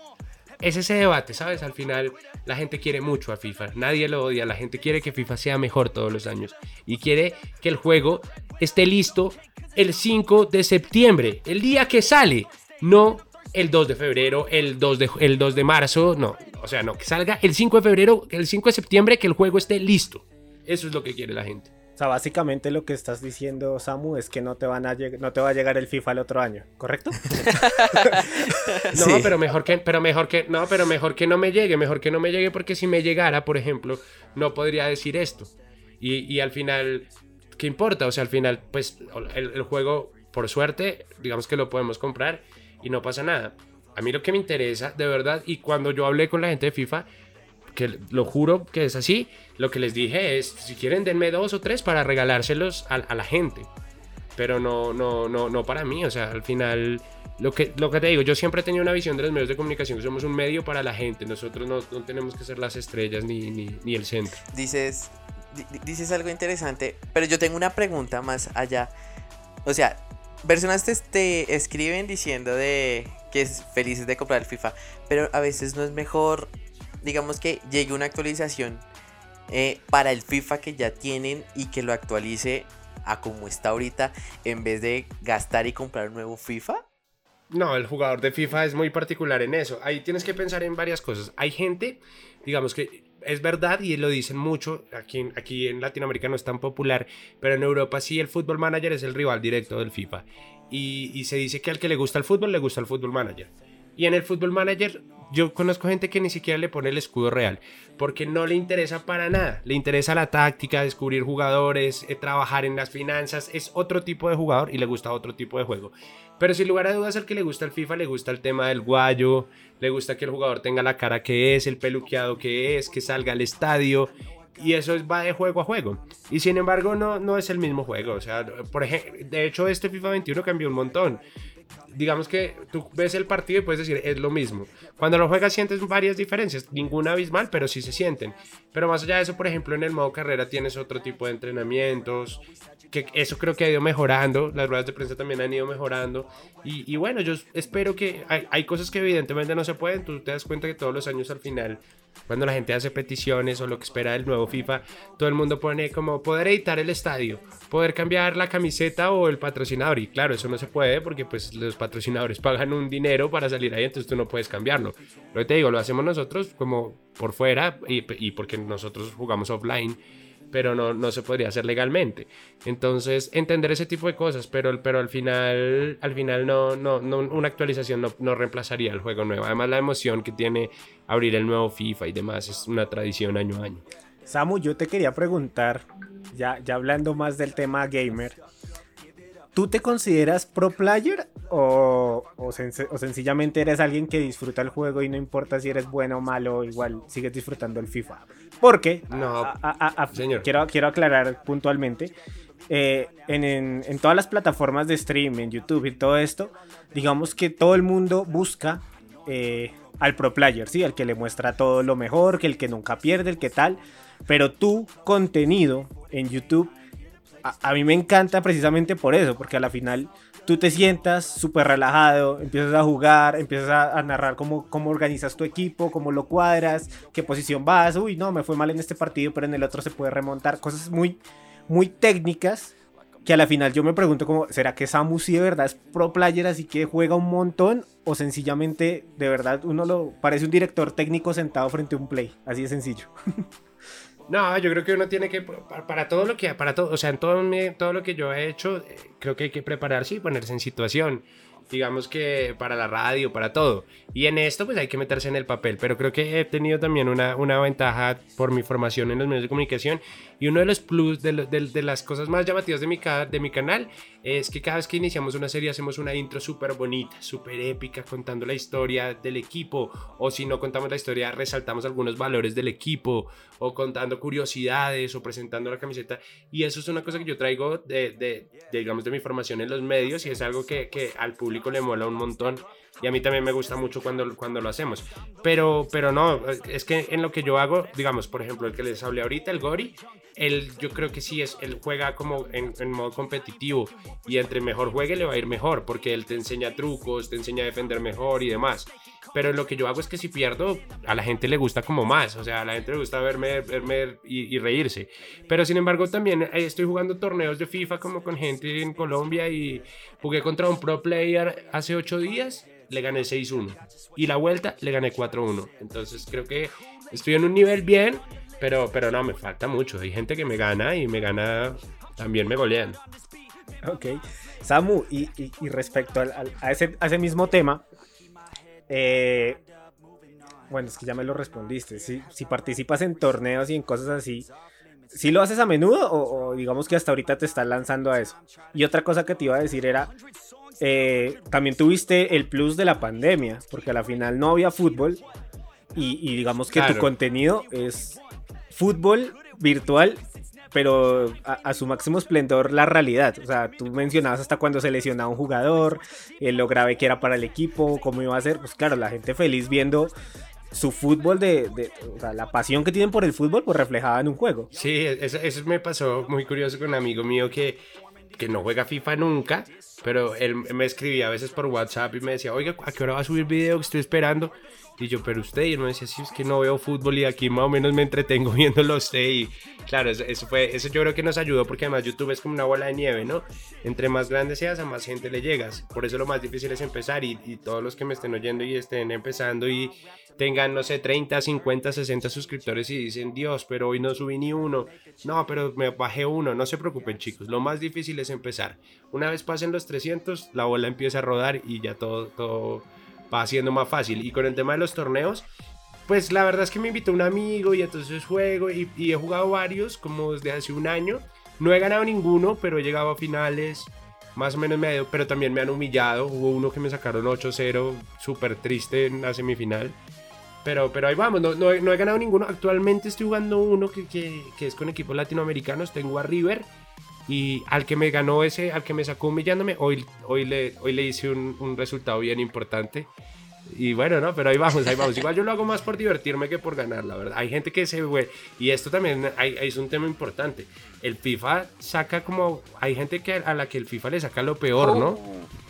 D: es ese debate, ¿sabes? Al final la gente quiere mucho a FIFA, nadie lo odia, la gente quiere que FIFA sea mejor todos los años y quiere que el juego esté listo el 5 de septiembre, el día que sale, no el 2 de febrero, el 2 de, el 2 de marzo, no, o sea, no, que salga el 5 de febrero, el 5 de septiembre, que el juego esté listo. Eso es lo que quiere la gente.
A: O sea, básicamente lo que estás diciendo, Samu, es que no te, van a no te va a llegar el FIFA el otro año, ¿correcto?
D: no, pero mejor que, pero mejor que, no, pero mejor que no me llegue, mejor que no me llegue porque si me llegara, por ejemplo, no podría decir esto. Y, al final, ¿qué importa? O sea, al final, pues el, juego, por suerte, digamos que lo podemos comprar y no pasa nada. A mí lo que me interesa, de verdad, y cuando yo hablé con la gente de FIFA, que lo juro que es así, lo que les dije es, si quieren denme dos o tres para regalárselos a, la gente, pero no, no, no, no para mí, o sea, al final, lo que, lo que te digo, yo siempre he tenido una visión de los medios de comunicación, que somos un medio para la gente, nosotros no, no tenemos que ser las estrellas ni, ni, ni el centro.
C: Dices, dices algo interesante, pero yo tengo una pregunta más allá, o sea, personas te, escriben diciendo de que es felices de comprar el FIFA, pero a veces no es mejor digamos que llegue una actualización eh, para el FIFA que ya tienen y que lo actualice a como está ahorita en vez de gastar y comprar un nuevo FIFA?
D: No, el jugador de FIFA es muy particular en eso. Ahí tienes que pensar en varias cosas. Hay gente, digamos que es verdad y lo dicen mucho, aquí, aquí en Latinoamérica no es tan popular, pero en Europa sí el Fútbol Manager es el rival directo del FIFA. Y, y se dice que al que le gusta el fútbol le gusta el Fútbol Manager. Y en el Football Manager yo conozco gente que ni siquiera le pone el escudo real, porque no le interesa para nada. Le interesa la táctica, descubrir jugadores, eh, trabajar en las finanzas. Es otro tipo de jugador y le gusta otro tipo de juego. Pero sin lugar a dudas, al que le gusta el FIFA le gusta el tema del guayo, le gusta que el jugador tenga la cara que es, el peluqueado que es, que salga al estadio. y eso va de juego a juego. Y sin embargo no, no es el mismo juego. O sea, por ejemplo, de hecho este FIFA 21 cambió un montón digamos que tú ves el partido y puedes decir, es lo mismo. Cuando lo juegas sientes varias diferencias, ninguna abismal, pero sí se sienten. Pero más allá de eso, por ejemplo, en el modo carrera tienes otro tipo de entrenamientos, que eso creo que ha ido mejorando, las ruedas de prensa también han ido mejorando. Y, bueno, yo espero que hay, hay, cosas que evidentemente no se pueden, tú te das cuenta que todos los años al final, cuando la gente hace peticiones o lo que espera del nuevo FIFA, todo el mundo pone como poder editar el estadio, poder cambiar la camiseta o el patrocinador. Y claro, eso no se puede porque pues los patrocinadores pagan un dinero para salir ahí, entonces tú no puedes cambiarlo. Lo que te digo, lo hacemos nosotros como por fuera y, y porque nosotros jugamos offline pero no, no se podría hacer legalmente. Entonces, entender ese tipo de cosas, pero, pero al final, al final no, no, no una actualización no, no, reemplazaría el juego nuevo. Además, la emoción que tiene abrir el nuevo FIFA y demás es una tradición año a año.
A: Samu, yo te quería preguntar, ya, ya hablando más del tema gamer, ¿Tú te consideras pro player o, o, sencillamente eres alguien que disfruta el juego y no importa si eres bueno o malo, igual sigues disfrutando el FIFA? Porque, no, señor. Quiero, quiero aclarar puntualmente, eh, en, en, todas las plataformas de stream, en YouTube y todo esto, digamos que todo el mundo busca eh, al pro player, ¿sí? Al que le muestra todo lo mejor, que el que nunca pierde, el que tal. Pero tu contenido en YouTube a, mí me encanta precisamente por eso, porque a la final tú te sientas súper relajado, empiezas a jugar, empiezas a, narrar cómo, cómo organizas tu equipo, cómo lo cuadras, qué posición vas, uy, no, me fue mal en este partido, pero en el otro se puede remontar, cosas muy, muy técnicas que a la final yo me pregunto como, ¿será que Samu sí de verdad es pro player así que juega un montón? O sencillamente, de verdad, uno lo parece un director técnico sentado frente a un play, así de sencillo.
D: No, yo creo que uno tiene que, para, todo lo que, para todo, o sea, en todo, todo lo que yo he hecho, eh, creo que hay que prepararse y ponerse en situación digamos que para la radio, para todo. Y en esto pues hay que meterse en el papel, pero creo que he tenido también una, una ventaja por mi formación en los medios de comunicación y uno de los plus de, de, las cosas más llamativas de mi, de mi canal es que cada vez que iniciamos una serie hacemos una intro súper bonita, súper épica, contando la historia del equipo o si no contamos la historia resaltamos algunos valores del equipo o contando curiosidades o presentando la camiseta y eso es una cosa que yo traigo de, de digamos de mi formación en los medios y es algo que, que al público le mola un montón y a mí también me gusta mucho cuando, cuando lo hacemos. Pero, pero no, es que en lo que yo hago, digamos, por ejemplo, el que les hablé ahorita, el Gori, él, yo creo que sí, es, él juega como en, en, modo competitivo y entre mejor juegue le va a ir mejor porque él te enseña trucos, te enseña a defender mejor y demás. Pero lo que yo hago es que si pierdo, a la gente le gusta como más. O sea, a la gente le gusta verme, verme y, reírse. Pero sin embargo, también estoy jugando torneos de FIFA como con gente en Colombia y jugué contra un pro player hace ocho días. Le gané 6-1. Y la vuelta le gané 4-1. Entonces creo que estoy en un nivel bien. Pero, pero no, me falta mucho. Hay gente que me gana y me gana. También me golean.
A: Ok. Samu, y, respecto a, ese, a ese mismo tema, eh, bueno, es que ya me lo respondiste. Si, si participas en torneos y en cosas así, ¿sí lo haces a menudo o, digamos que hasta ahorita te estás lanzando a eso? Y otra cosa que te iba a decir era, eh, también tuviste el plus de la pandemia, porque a la final no había fútbol y, digamos que tu contenido es fútbol virtual pero a, su máximo esplendor la realidad. O sea, tú mencionabas hasta cuando se lesionaba un jugador, eh, lo grave que era para el equipo, cómo iba a ser. Pues claro, la gente feliz viendo su fútbol de, o sea, la pasión que tienen por el fútbol, pues reflejada en un juego.
D: Sí, eso, eso me pasó muy curioso con un amigo mío que, que no juega FIFA nunca, pero él me escribía a veces por WhatsApp y me decía, oiga, ¿a qué hora va a subir video que estoy esperando? Y yo, pero usted, y él me decía, sí, es que no veo fútbol y aquí más o menos me entretengo viéndolo usted. Y claro, eso, fue, eso yo creo que nos ayudó porque además YouTube es como una bola de nieve, ¿no? Entre más grande seas, a más gente le llegas. Por eso lo más difícil es empezar y, y todos los que me estén oyendo y estén empezando y tengan, no sé, 30, 50, 60 suscriptores y dicen, Dios, pero hoy no subí ni uno. No, pero me bajé uno. No se preocupen, chicos. Lo más difícil es empezar. Una vez pasen los 300, la bola empieza a rodar y ya todo, todo va siendo más fácil. Y con el tema de los torneos, pues la verdad es que me invitó un amigo y entonces juego y, he jugado varios como desde hace un año. No he ganado ninguno, pero he llegado a finales. Más o menos me ha pero también me han humillado. Hubo uno que me sacaron 8-0, súper triste en la semifinal. pero, pero ahí vamos, no, no, no he ganado ninguno. Actualmente estoy jugando uno que, que, que es con equipos latinoamericanos. Tengo a River y al que me ganó ese, al que me sacó humillándome, hoy, hoy, le, hoy le hice un, un resultado bien importante. Y bueno, no, pero ahí vamos, ahí vamos. Igual yo lo hago más por divertirme que por ganar, la verdad. Hay gente que se, güey, y esto también hay, es un tema importante. El FIFA saca como, hay gente que a la que el FIFA le saca lo peor, ¿no?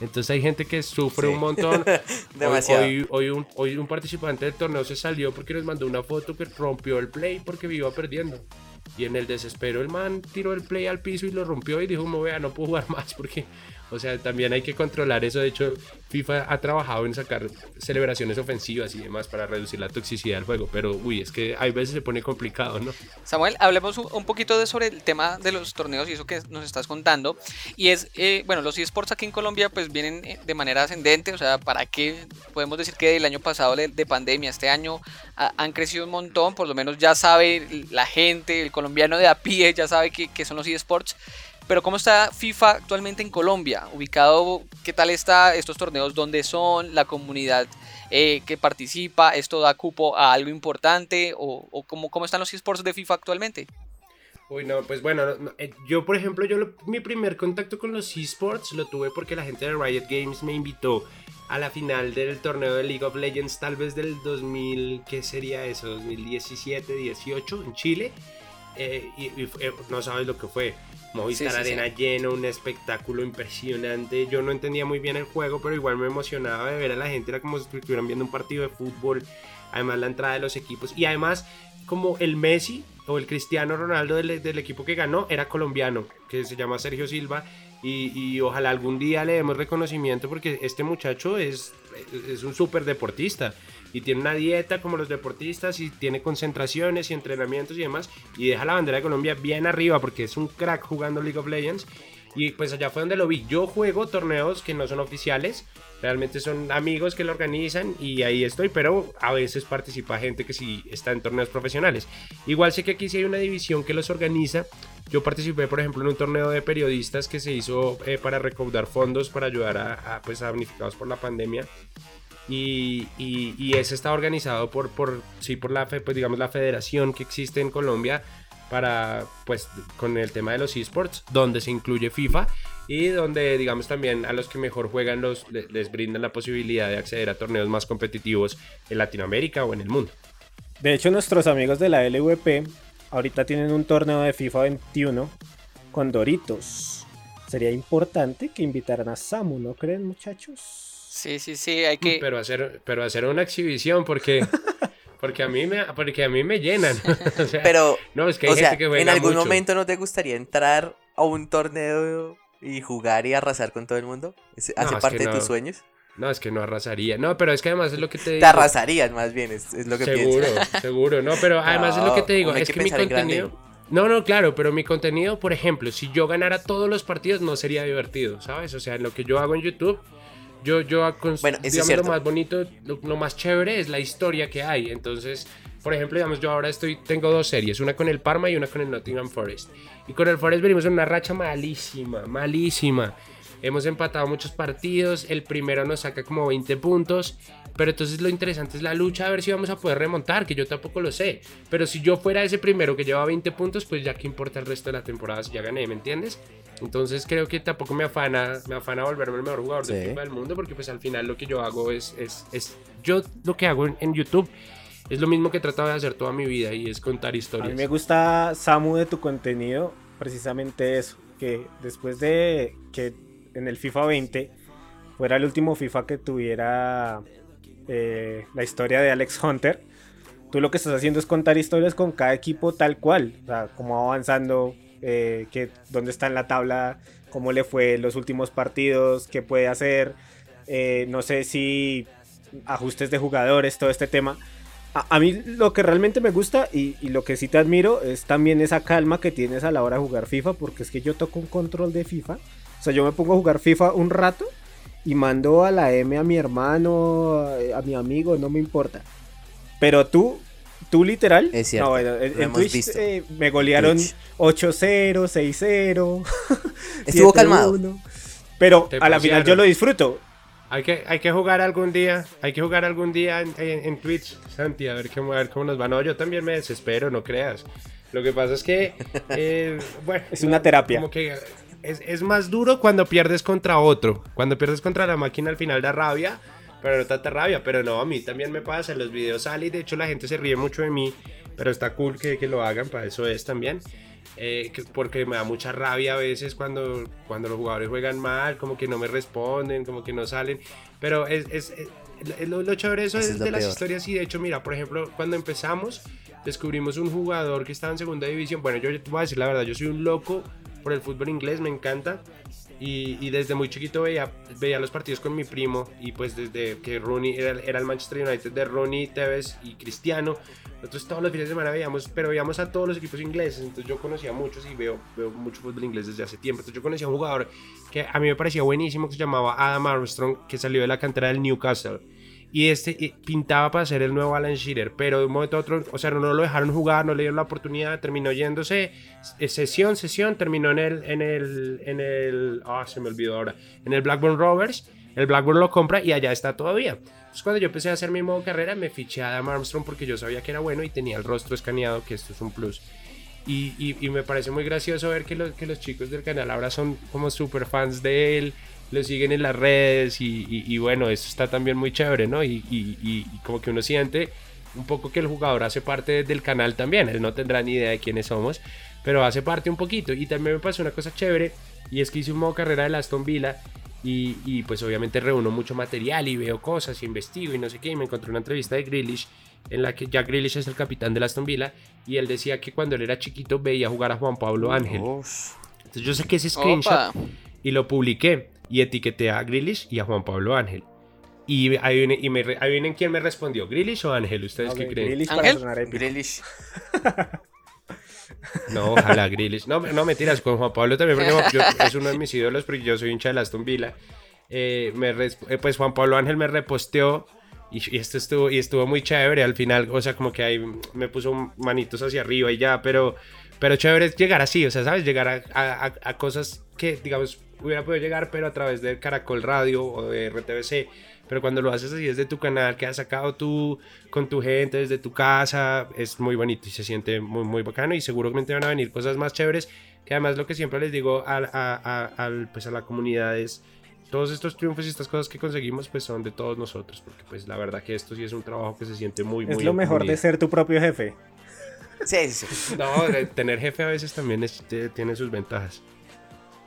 D: Entonces hay gente que sufre
C: Sí.
D: un montón.
C: Demasiado.
D: Hoy, hoy, un, hoy un participante del torneo se salió porque nos mandó una foto que rompió el play porque iba perdiendo. Y en el desespero el man tiró el play al piso y lo rompió y dijo, me vea, no puedo jugar más porque, o sea, también hay que controlar eso. De hecho, FIFA ha trabajado en sacar celebraciones ofensivas y demás para reducir la toxicidad del juego. Pero, uy, es que hay veces se pone complicado, ¿no?
B: Samuel, hablemos un- poquito de sobre el tema de los torneos y eso que nos estás contando. Y es, eh, bueno, los esports aquí en Colombia pues vienen eh, de manera ascendente, o sea, ¿para qué? Podemos decir que el año pasado de, de pandemia, este año ha- han crecido un montón, por lo menos ya sabe la gente, el colombiano de a pie ya sabe que son los esports. Pero ¿cómo está FIFA actualmente en Colombia? Ubicado, ¿qué tal está estos torneos? ¿Dónde son? ¿La comunidad eh, que participa? ¿Esto da cupo a algo importante? ¿O, cómo, cómo están los esports de FIFA actualmente?
D: Uy, no, pues bueno, no, no, eh, yo por ejemplo, yo lo- mi primer contacto con los esports lo tuve porque la gente de Riot Games me invitó a la final del torneo de League of Legends, tal vez del 2000, ¿qué sería eso? 2017, 18 en Chile. Eh, y, y no sabes lo que fue. Movistar
B: Sí, sí, sí.
D: Arena lleno, un espectáculo impresionante. Yo no entendía muy bien el juego, pero igual me emocionaba de ver a la gente. Era como si estuvieran viendo un partido de fútbol. Además, la entrada de los equipos. Y además, como el Messi o el Cristiano Ronaldo del, del equipo que ganó era colombiano, que se llama Sergio Silva. Y, y ojalá algún día le demos reconocimiento porque este muchacho es, es un súper deportista. Y tiene una dieta como los deportistas y tiene concentraciones y entrenamientos y demás. Y deja la bandera de Colombia bien arriba porque es un crack jugando League of Legends y pues allá fue donde lo vi. Yo juego torneos que no son oficiales, realmente son amigos que lo organizan y ahí estoy, pero a veces participa gente que sí está en torneos profesionales. Igual sé que aquí sí hay una división que los organiza. Yo participé, por ejemplo, en un torneo de periodistas que se hizo eh, para recaudar fondos para ayudar a, a, pues, a damnificados por la pandemia. Y, y, ese está organizado por, por, sí, por la, fe- pues, digamos, la federación que existe en Colombia para, pues, con el tema de los esports, donde se incluye FIFA y donde, digamos, también a los que mejor juegan los, le- les brindan la posibilidad de acceder a torneos más competitivos en Latinoamérica o en el mundo.
A: De hecho, nuestros amigos de la LVP ahorita tienen un torneo de FIFA 21 con Doritos. Sería importante que invitaran a Samu, ¿no creen, muchachos?
B: Sí, sí, sí, hay que...
D: Pero hacer, pero hacer una exhibición porque, porque, a, mí me, porque a mí me llenan. O sea,
C: Pero,
D: no, es que hay
C: o sea, ¿en algún
D: mucho.
C: momento no te gustaría entrar a un torneo y jugar y arrasar con todo el mundo? ¿Es- ¿Hace
D: que
C: parte de
D: no.
C: tus sueños?
D: No, es que no arrasaría. No, pero es que además es lo que te digo.
C: Te arrasarían más bien, es, es lo que
D: Seguro,
C: pienso.
D: seguro. No, pero además es lo que te digo. Es
C: que
D: que, mi contenido. No, no, claro, pero mi contenido, por ejemplo, si yo ganara todos los partidos, no sería divertido, ¿sabes? O sea, lo que yo hago en YouTube, yo, yo,
C: Bueno, es
D: digamos,
C: cierto.
D: lo más bonito, lo, lo más chévere es la historia que hay. Entonces, por ejemplo, digamos, yo ahora estoy, tengo dos series, una con el Parma y una con el Nottingham Forest. Y con el Forest venimos en una racha malísima, malísima. Hemos empatado muchos partidos, el primero nos saca como 20 puntos, pero entonces lo interesante es la lucha a ver si vamos a poder remontar, que yo tampoco lo sé. Pero si yo fuera ese primero que lleva 20 puntos, pues ya que importa el resto de la temporada si ya gané, ¿me entiendes? Entonces creo que tampoco me afana, me afana volverme el mejor jugador de
C: Sí.
D: FIFA del mundo, porque pues al final lo que yo hago es, es, es yo lo que hago en, en YouTube es lo mismo que he tratado de hacer toda mi vida y es contar
A: A mí
D: historias.
A: me gusta, Samu, de tu contenido, precisamente eso, que después de que en el FIFA 20 fuera el último FIFA que tuviera eh, la historia de Alex Hunter, tú lo que estás haciendo es contar historias con cada equipo tal cual, o sea, cómo va avanzando, eh, que, dónde está en la tabla, cómo le fue los últimos partidos, qué puede hacer, eh, no sé si ajustes de jugadores, todo este tema. A, a mí lo que realmente me gusta y, y lo que sí te admiro es también esa calma que tienes a la hora de jugar FIFA, porque es que yo toco un control de FIFA. O sea, yo me pongo a jugar FIFA un rato y mando a la M a mi hermano, a, a mi amigo, no me importa. Pero tú, tú literal,
C: Es cierto,
A: no, bueno, en, Twitch eh, me golearon
C: Twitch.
A: 8-0, 6-0.
C: Estuvo calmado.
A: 7-1. Pero
D: Te
A: a la final yo lo disfruto.
D: Hay que, hay que jugar algún día, hay que jugar algún día en, en, Twitch, Santi, a ver, cómo, a ver cómo nos va. No, yo también me desespero, no creas. Lo que pasa es que, eh, bueno,
A: es una terapia.
D: Como que es, es, más duro cuando pierdes contra otro. Cuando pierdes contra la máquina al final da rabia, pero no tanta rabia. Pero no, a mí también me pasa, en los videos sale y de hecho la gente se ríe mucho de mí, pero está cool que, que lo hagan, para eso es también. Eh, porque me da mucha rabia a veces cuando, cuando los jugadores juegan mal, como que no me responden, como que no salen. Pero es, es, lo, chévere eso es, de las historias y de hecho, mira, por ejemplo, cuando empezamos descubrimos un jugador que estaba en segunda división. Bueno, yo te voy a decir la verdad, yo soy un loco por el fútbol inglés, me encanta. Y, desde muy chiquito veía, veía los partidos con mi primo y pues desde que Rooney era, era, el Manchester United de Rooney, Tevez y Cristiano, nosotros todos los fines de semana veíamos, pero veíamos a todos los equipos ingleses, entonces yo conocía muchos y veo, veo mucho fútbol inglés desde hace tiempo, entonces yo conocía a un jugador que a mí me parecía buenísimo que se llamaba Adam Armstrong, que salió de la cantera del Newcastle. Y este pintaba para ser el nuevo Alan Shearer, pero de un momento a otro, o sea, no lo dejaron jugar, no le dieron la oportunidad, terminó yéndose, eh, sesión, sesión, terminó en el, en el, en el, ah, se me olvidó ahora, en el Blackburn Rovers, el Blackburn lo compra y allá está todavía. Entonces cuando yo empecé a hacer mi modo carrera, me fiché a Adam Armstrong porque yo sabía que era bueno y tenía el rostro escaneado, que esto es un plus. Y, y, me parece muy gracioso ver que, que los chicos del canal ahora son como super fans de él, lo siguen en las redes y, bueno, eso está también muy chévere, ¿no? Y, como que uno siente un poco que el jugador hace parte del canal también, él no tendrá ni idea de quiénes somos, pero hace parte un poquito. Y también me pasó una cosa chévere y es que hice un modo carrera de Aston Villa y, pues obviamente reúno mucho material y veo cosas y investigo y no sé qué. Y me encontré una entrevista de Grealish en la que Jack Grealish es el capitán de Aston Villa y él decía que cuando él era chiquito veía jugar a Juan Pablo Ángel. Entonces yo sé que ese screenshot y lo publiqué y etiqueté a Grealish y a Juan Pablo Ángel. Y ahí viene, y me, quién me respondió, ¿Grealish o Ángel? ¿Ustedes qué creen?
C: Grealish
D: No, ojalá Grealish. No, no mentiras, con Juan Pablo también, porque es uno de mis ídolos, porque yo soy hincha de Aston Villa. Eh, me eh, pues Juan Pablo Ángel me reposteó y, esto estuvo, y estuvo muy chévere al final, o sea, como que ahí me puso manitos hacia arriba y ya, pero, pero chévere es llegar así, o sea, ¿sabes? Llegar a cosas que, digamos, hubiera podido llegar, pero a través de Caracol Radio o de RTBC. Pero cuando lo haces así desde tu canal, que has sacado tú con tu gente, desde tu casa, es muy bonito y se siente muy, muy bacano. Y seguramente van a venir cosas más chéveres. Que además, lo que siempre les digo a, a, pues a la comunidad es todos estos triunfos y estas cosas que conseguimos pues son de todos nosotros, porque pues la verdad que esto sí es un trabajo que se siente muy, muy...
A: Es lo mejor de ser tu propio jefe.
C: Sí, sí.
D: No, tener jefe a veces también tiene sus ventajas.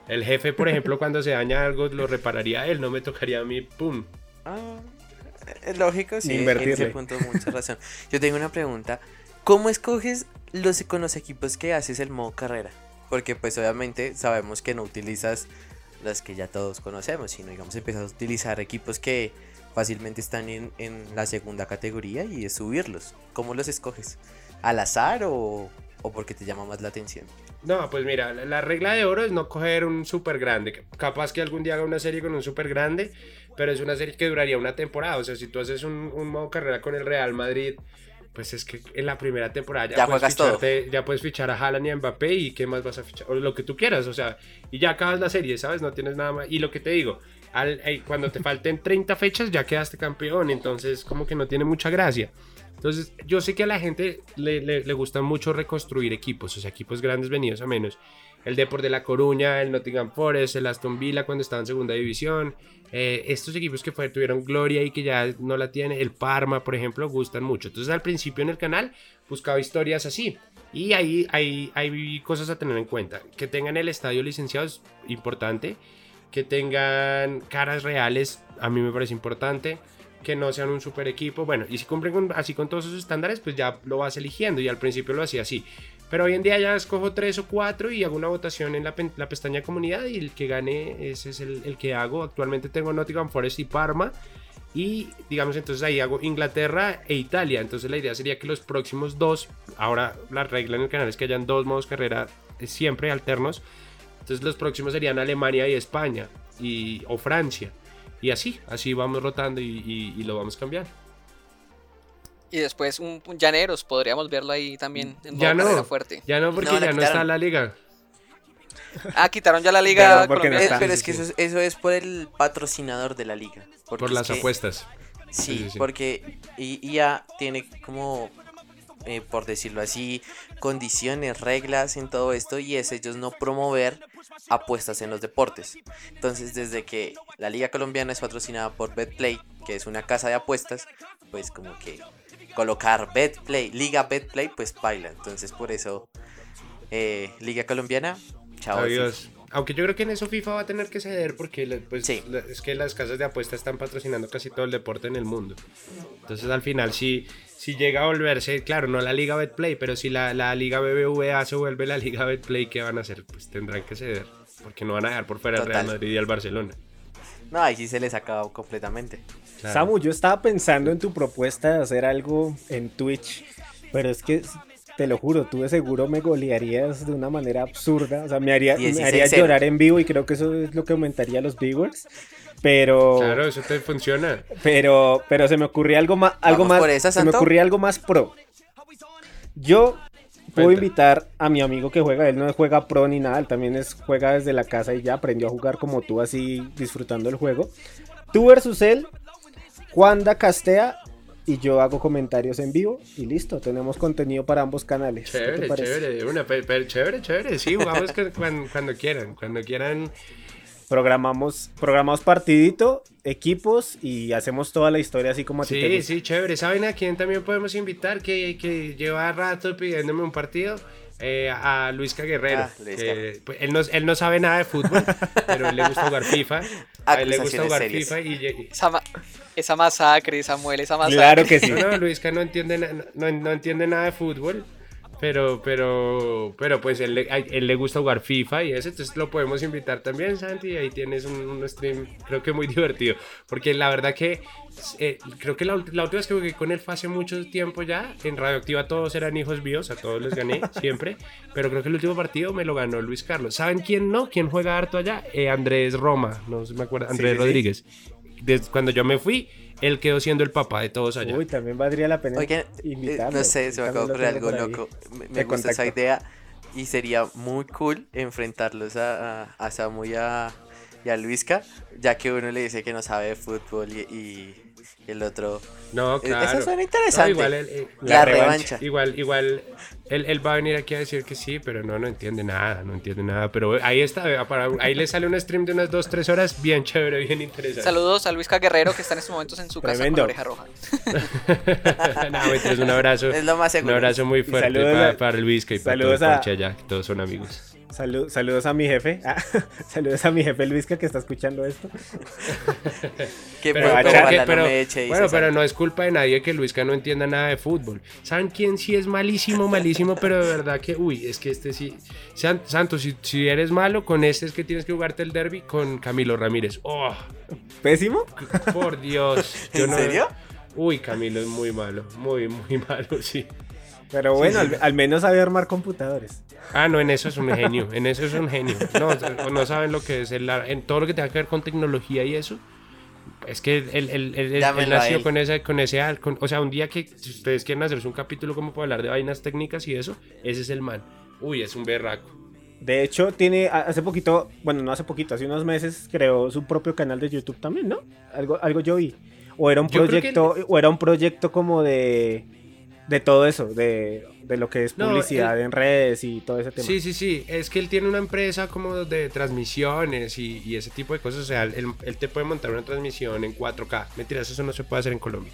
D: El jefe, por ejemplo, cuando se daña algo, lo repararía él, no me tocaría a mí, ¡pum!
C: Ah, es lógico, sí. En ese punto, mucha razón. Yo tengo una pregunta. ¿Cómo escoges los, con los equipos que haces el modo carrera? Porque pues obviamente sabemos que no utilizas las que ya todos conocemos, sino digamos empiezas a utilizar equipos que fácilmente están en, en la segunda categoría y es subirlos. ¿Cómo los escoges? ¿Al azar o, o porque te llama más la atención?
D: No, pues mira, la regla de oro es no coger un súper grande. Capaz que algún día haga una serie con un súper grande, pero es una serie que duraría una temporada. O sea, si tú haces un, modo carrera con el Real Madrid, pues es que en la primera temporada ya, puedes, ya puedes fichar a Haaland y a Mbappé y qué más vas a fichar, o lo que tú quieras, o sea, y ya acabas la serie, ¿sabes? No tienes nada más. Y lo que te digo, al, cuando te falten 30 fechas ya quedaste campeón, entonces como que no tiene mucha gracia. Entonces, yo sé que a la gente le, le, gusta mucho reconstruir equipos, o sea, equipos grandes venidos a menos. El Deport de La Coruña, el Nottingham Forest, el Aston Villa cuando estaba en segunda división. Eh, estos equipos que fue, tuvieron gloria y que ya no la tiene, el Parma, por ejemplo, gustan mucho. Entonces, al principio en el canal buscaba historias así. Y ahí hay, hay cosas a tener en cuenta. Que tengan el estadio licenciado es importante. Que tengan caras reales, a mí me parece importante que no sean un super equipo. Bueno, y si cumplen así con todos esos estándares, pues ya lo vas eligiendo. Y al principio lo hacía así. Pero hoy en día ya escojo tres o cuatro y hago una votación en la, pestaña comunidad y el que gane ese es el, que hago. Actualmente tengo Nottingham Forest y Parma. Y digamos entonces ahí hago Inglaterra e Italia. Entonces la idea sería que los próximos dos, ahora la regla en el canal es que hayan dos modos carrera eh, siempre alternos. Entonces los próximos serían Alemania y España y, o Francia. Y así, así vamos rotando y, lo vamos cambiando.
B: Y después un, Llaneros, podríamos verlo ahí también
D: en ya no, fuerte. Ya no, porque ya no está la liga.
B: Ah, quitaron ya la liga
A: Pero,
C: es que
A: sí.
C: eso, es- eso es por el patrocinador de la liga.
D: Por las
C: que-
D: apuestas.
C: Sí,
D: Sí, sí, sí.
C: porque IA tiene como, eh, por decirlo así, condiciones, reglas en todo esto y es ellos no promover apuestas en los deportes. Entonces, desde que la Liga Colombiana es patrocinada por BetPlay, que es una casa de apuestas, pues como que colocar BetPlay, Liga BetPlay, pues baila. Entonces, por eso, eh, Liga Colombiana, chao.
D: Adiós. Aunque yo creo que en eso FIFA va a tener que ceder porque pues,
C: Sí.
D: es que las casas de apuestas están patrocinando casi todo el deporte en el mundo. Entonces al final si, si llega a volverse, claro, no la Liga Betplay, pero si la, la Liga BBVA se vuelve la Liga Betplay, ¿qué van a hacer? Pues tendrán que ceder. Porque no van a dejar por fuera al Real. Madrid y al Barcelona.
C: No, ahí sí se les acabó completamente.
D: Claro.
A: Samu, yo estaba pensando en tu propuesta de hacer algo en Twitch, pero es que te lo juro, tú de seguro me golearías de una manera absurda, o sea, me haría, me
C: 16-0.
A: haría llorar en vivo y creo que eso es lo que aumentaría los viewers. Pero,
D: Claro, eso te funciona.
A: pero, pero se me ocurría algo más, algo más,
C: por esa,
A: se me ocurría algo más pro. Yo puedo
D: Cuenta.
A: invitar a mi amigo que juega, él no juega pro ni nada, él también es, juega desde la casa y ya aprendió a jugar como tú, así disfrutando el juego. Tú versus él, Juanda castea y yo hago comentarios en vivo y listo, tenemos contenido para ambos canales. ¿Qué te
D: Chévere, chévere, una, pe- pe- chévere, chévere. Sí, jugamos cu- cuando, cuando quieran. Cuando quieran.
A: Programamos, programamos partidito, equipos y hacemos toda la historia así como a ti
D: Sí, sí, chévere. ¿Saben a quién también podemos invitar? Que, que lleva rato pidiéndome un partido. Eh, a Luisca Guerrero.
C: Ah, Luisca.
D: que, pues, él, no, él no sabe nada de fútbol, pero él le gusta jugar FIFA. A él le gusta jugar
C: serias.
D: FIFA y, y-
B: Esa, ma- esa masacre, Samuel, esa masacre.
A: Claro que sí.
D: No, no, Luisca no entiende, na- no, no entiende nada de fútbol. Pero, pero, pero pues él, él le gusta jugar FIFA y eso, entonces lo podemos invitar también, Santi, y ahí tienes un, un stream, creo que muy divertido, porque la verdad que eh, creo que la, la última vez que jugué con él fue hace mucho tiempo ya, en Radioactiva todos eran hijos míos, a todos les gané, siempre, pero creo que el último partido me lo ganó Luis Carlos. ¿Saben quién no? ¿Quién juega harto allá? Eh, Andrés Roma, no se me acuerda, Andrés
A: sí, sí.
D: Rodríguez. Desde cuando yo me fui, él quedó siendo el papá de todos allá.
A: Uy, también valdría la pena
C: Oigan, eh,
A: invitarlo.
C: no sé, se me acabó de ocurrir algo loco. Me, gusta esa idea y sería muy cool enfrentarlos a, a, a Samu y a, y a Luisca, ya que uno le dice que no sabe de fútbol y, y el otro...
D: No,
C: Eh,
D: claro.
C: Eso suena
D: No,
C: interesante.
D: igual, él, eh,
C: la,
A: La
C: revancha.
A: revancha.
D: igual, igual, él, él va a venir aquí a decir que sí, pero no, no entiende nada, no entiende nada. Pero ahí está, para, ahí le sale un stream de unas 2-3 horas bien chévere, bien interesante.
B: Saludos a Luisca Guerrero que está en estos momentos en su casa
A: Tremendo.
B: con oreja roja.
D: no, mentira, un abrazo.
C: Es lo más
D: Un
C: seguro.
D: abrazo muy fuerte
A: saludos
D: para, para Luis y para todo el
A: saludos a-
D: parche allá, que todos son amigos.
A: Salud- saludos a mi jefe. Ah, saludos a mi jefe Luisca que está escuchando esto.
C: Que
D: Pero,
C: bueno,
A: pero-
C: ojalá
D: pero-
C: no me eche y
D: bueno, pero no es culpa de nadie que Luisca no entienda nada de fútbol. ¿Saben quién sí es malísimo, malísimo? Pero de verdad que, uy, es que este sí. San- Santos, si, si eres malo, con este es que tienes que jugarte el derby con Camilo Ramírez. Oh,
A: ¿Pésimo?
D: por Dios. Yo
C: ¿En
D: no-
C: serio?
D: Uy, Camilo es muy malo, muy, muy malo, sí.
A: Pero bueno, al, al menos sabe armar computadores.
D: Ah, no, en eso es un genio, en eso es un genio. No, no saben lo que es el, en todo lo que tenga que ver con tecnología y eso. Es que él, él- él- él- nació
C: él.
D: con ese, con ese, con- o sea, un día que si ustedes quieren hacerse un capítulo como para hablar de vainas técnicas y eso, ese es el man. Uy, es un berraco.
A: De hecho, tiene hace poquito, bueno, no hace poquito, hace unos meses creó su propio canal de YouTube también, ¿no? Algo, algo yo vi. O era un
D: Yo creo que
A: proyecto, o era un proyecto como de, de todo eso, de, de lo que es
D: No,
A: publicidad en redes y todo ese tema.
D: Sí, sí, sí. Es que él tiene una empresa como de transmisiones y, y ese tipo de cosas. O sea, él, él te puede montar una transmisión en 4K. Mentiras, eso no se puede hacer en Colombia.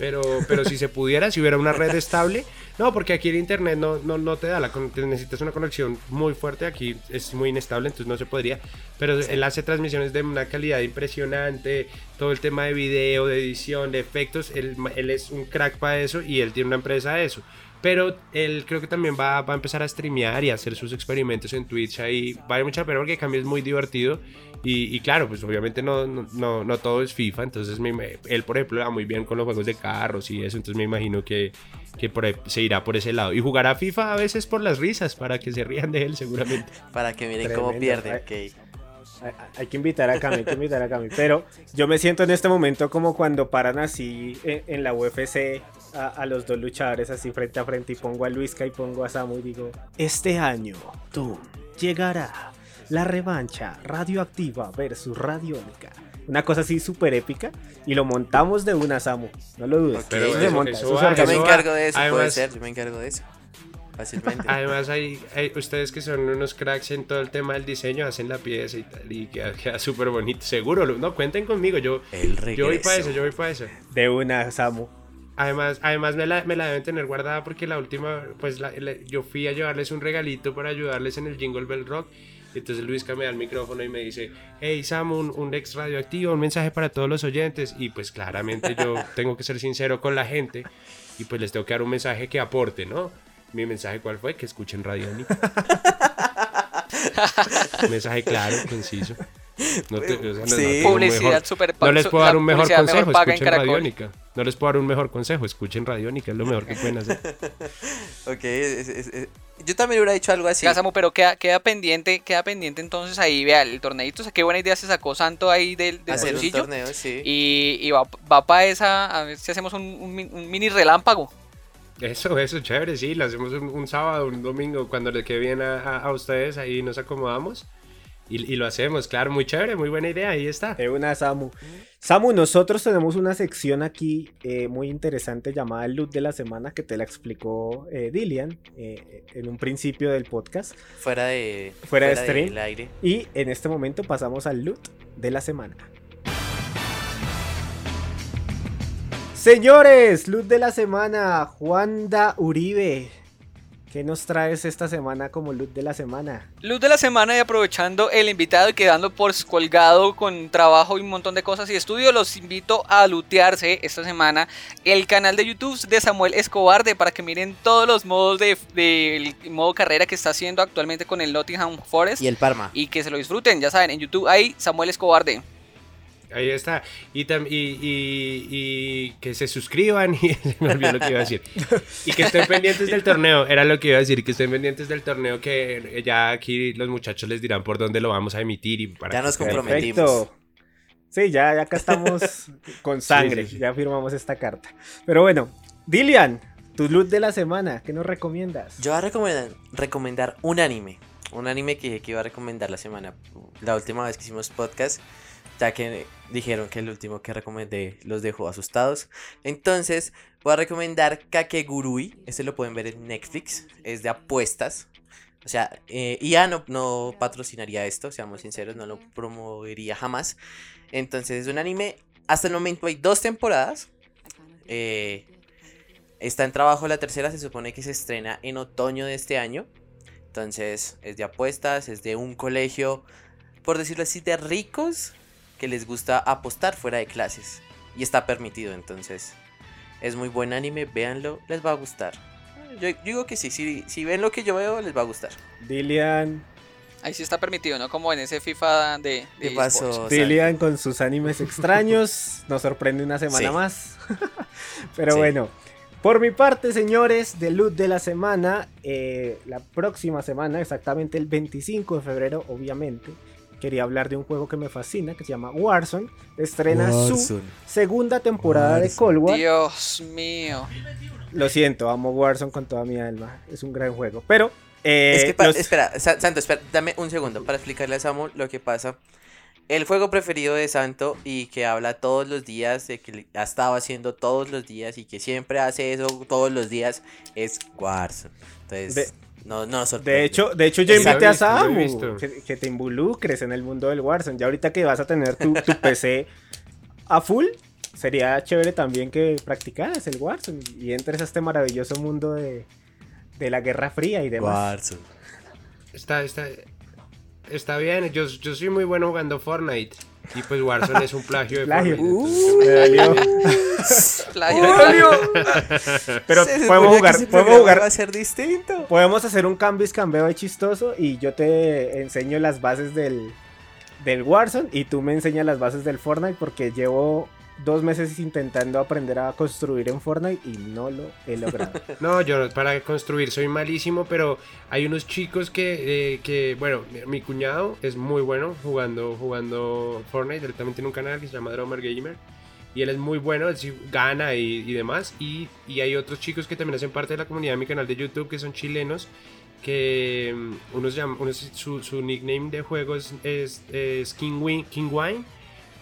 D: Pero, pero si se pudiera, si hubiera una red estable. No, porque aquí el internet no, no, no te da la te necesitas una conexión muy fuerte. Aquí es muy inestable, entonces no se podría. Pero él hace transmisiones de una calidad impresionante. Todo el tema de video, de edición, de efectos. Él, él es un crack para eso y él tiene una empresa de eso. Pero él creo que también va, va a empezar a streamear y a hacer sus experimentos en Twitch ahí. Vale mucha pena porque cambio es muy divertido. Y, y claro, pues obviamente no, no, no, no todo es FIFA. Entonces me- él, por ejemplo, va muy bien con los juegos de carros y eso. Entonces me imagino que, que por ahí se irá por ese lado. Y jugará FIFA a veces por las risas, para que se rían de él seguramente.
C: Para que miren cómo pierde.
A: Ay.
C: ok.
A: Hay, hay que invitar a Cami, hay que invitar a Cami. Pero yo me siento en este momento como cuando paran así en, en la UFC a, a los dos luchadores así frente a frente y pongo a Luisca y pongo a Samu y digo, este año tú llegará la revancha radioactiva versus radiónica. Una cosa así súper épica. Y lo montamos de una, Samu. No lo dudes.
C: Pero
A: eso se monta,
D: eso
A: eso
D: va,
C: me encargo de eso, puede
D: Además-
C: ser, yo me encargo de eso. Fácilmente.
D: Además, hay, hay- ustedes que son unos cracks en todo el tema del diseño, hacen la pieza y tal, y queda, queda súper bonito. Seguro, lo- no, cuenten conmigo, yo,
C: El
D: yo voy para eso, yo voy para eso.
A: De una, Samu.
D: Además, además me, la, me la deben tener guardada porque la última, pues la- la- yo fui a llevarles un regalito para ayudarles en el Jingle Bell Rock. Entonces Luisca me da el micrófono y me dice, hey Sam, un, un ex radioactivo, un mensaje para todos los oyentes. Y pues claramente yo tengo que ser sincero con la gente y pues les tengo que dar un mensaje que aporte, ¿no? Mi mensaje cuál fue, que escuchen Radiónica. Un mensaje claro, conciso. No, te- o sea,
B: Publicidad
D: mejor-
B: super
D: no les puedo dar un mejor consejo,
B: en
D: escuchen. Radiónica. No les puedo dar un mejor consejo, escuchen Radiónica, es lo mejor que pueden hacer.
C: Ok, es- es- es- yo también hubiera dicho algo así.
B: Ya, Samu, pero queda, queda pendiente, queda pendiente entonces ahí, vea, el torneito, o sea, qué buena idea se sacó Santo ahí del, del
C: Hacer un
B: bolsillo.
C: torneo, sí.
B: Y, y va, va para esa, a ver si hacemos un, un mi- un mini relámpago.
D: Eso, eso, chévere, sí, lo hacemos un, un sábado, un domingo, cuando le quede bien a, a- a ustedes, ahí nos acomodamos y, y lo hacemos, claro, muy chévere, muy buena idea, ahí está.
A: De una, Samu. Samu, nosotros tenemos una sección aquí eh, muy interesante llamada el loot de la semana que te la explicó eh, Dilian eh, en un principio del podcast.
C: Fuera de.
A: Fuera de stream.
C: del aire.
A: Y en este momento pasamos al loot de la semana. Señores, loot de la semana. Juanda Uribe. ¿Qué nos traes esta semana como loot de la semana?
B: Luz de la semana y aprovechando el invitado y quedando por colgado con trabajo y un montón de cosas y estudio, los invito a lutearse esta semana el canal de YouTube de Samuel Escobar de para que miren todos los modos de, de- modo carrera que está haciendo actualmente con el Nottingham Forest
C: Y el Parma.
B: y que se lo disfruten, ya saben, en YouTube hay Samuel Escobar de.
D: Ahí está. Y, tam- y, y- y que se suscriban y se me olvidó lo que iba a decir. Y que estén pendientes del torneo. Era lo que iba a decir, que estén pendientes del torneo que ya aquí los muchachos les dirán por dónde lo vamos a emitir y para
C: Ya nos comprometimos.
A: Perfecto. Sí, ya, ya acá estamos con sangre.
D: sí, sí.
A: Ya firmamos esta carta. Pero bueno, Dilian, tu loot de la semana, ¿qué nos recomiendas?
C: Yo voy a recomendar, recomendar un anime. Un anime que, que iba a recomendar la semana. La última vez que hicimos podcast. Ya que dijeron que el último que recomendé los dejó asustados. Entonces, voy a recomendar Kakegurui. Este lo pueden ver en Netflix. Es de apuestas. O sea, eh, IA no, no patrocinaría esto, seamos sinceros, no lo promovería jamás. Entonces, es un anime. Hasta el momento hay dos temporadas. Eh, está en trabajo la tercera, se supone que se estrena en otoño de este año. Entonces, es de apuestas, es de un colegio, por decirlo así, de ricos que les gusta apostar fuera de clases. Y está permitido, entonces. Es muy buen anime, véanlo, les va a gustar. Yo, yo digo que sí, si, si ven lo que yo veo, les va a gustar.
A: Dilian,
B: Ahí sí está permitido, ¿no? Como en ese FIFA de... de
C: ¿Qué pasó?
A: Dilian con sus animes extraños. Nos sorprende una semana
C: Sí.
A: más. Pero
C: Sí.
A: bueno, por mi parte, señores, de loot de la semana, eh, la próxima semana, exactamente el 25 de febrero, obviamente, quería hablar de un juego que me fascina, que se llama Warzone. Estrena su segunda temporada de. Cold War.
B: Dios mío.
A: Lo siento, amo Warzone con toda mi alma. Es un gran juego. Pero, eh,
C: Es que,
A: los-
C: espera, Sa- Santo, espera, dame un segundo para explicarle a Samu lo que pasa. El juego preferido de Santo y que habla todos los días, de que ha estado haciendo todos los días y que siempre hace eso todos los días, es Warzone. Entonces,
A: De-
C: no, no sorprende.
A: De hecho, de hecho yo invité a Samu que, que te involucres en el mundo del Warzone. Ya ahorita que vas a tener tu, tu PC a full, sería chévere también que practicaras el Warzone y entres a este maravilloso mundo de, de la Guerra Fría y demás.
C: Warzone.
D: Está, está, está bien, yo, yo soy muy bueno jugando Fortnite. Y pues Warzone es un plagio de
A: Plagio. Dolió.
B: Plagio de plagio.
A: Pero podemos jugar, podemos jugar,
C: va a ser distinto.
A: podemos hacer un cambio y cambio de chistoso y yo te enseño las bases del, del Warzone y tú me enseñas las bases del Fortnite porque llevo dos meses intentando aprender a construir en Fortnite y no lo he logrado.
D: No, yo para construir soy malísimo, pero hay unos chicos que, eh, que bueno, mi, cuñado es muy bueno jugando, jugando Fortnite, él también tiene un canal que se llama Drummer Gamer. Y él es muy bueno, él sí gana y, y demás. Y, y hay otros chicos que también hacen parte de la comunidad de mi canal de YouTube que son chilenos. que mm, unos llaman, unos, su, su nickname de juego es, es, es King, Win- King Wine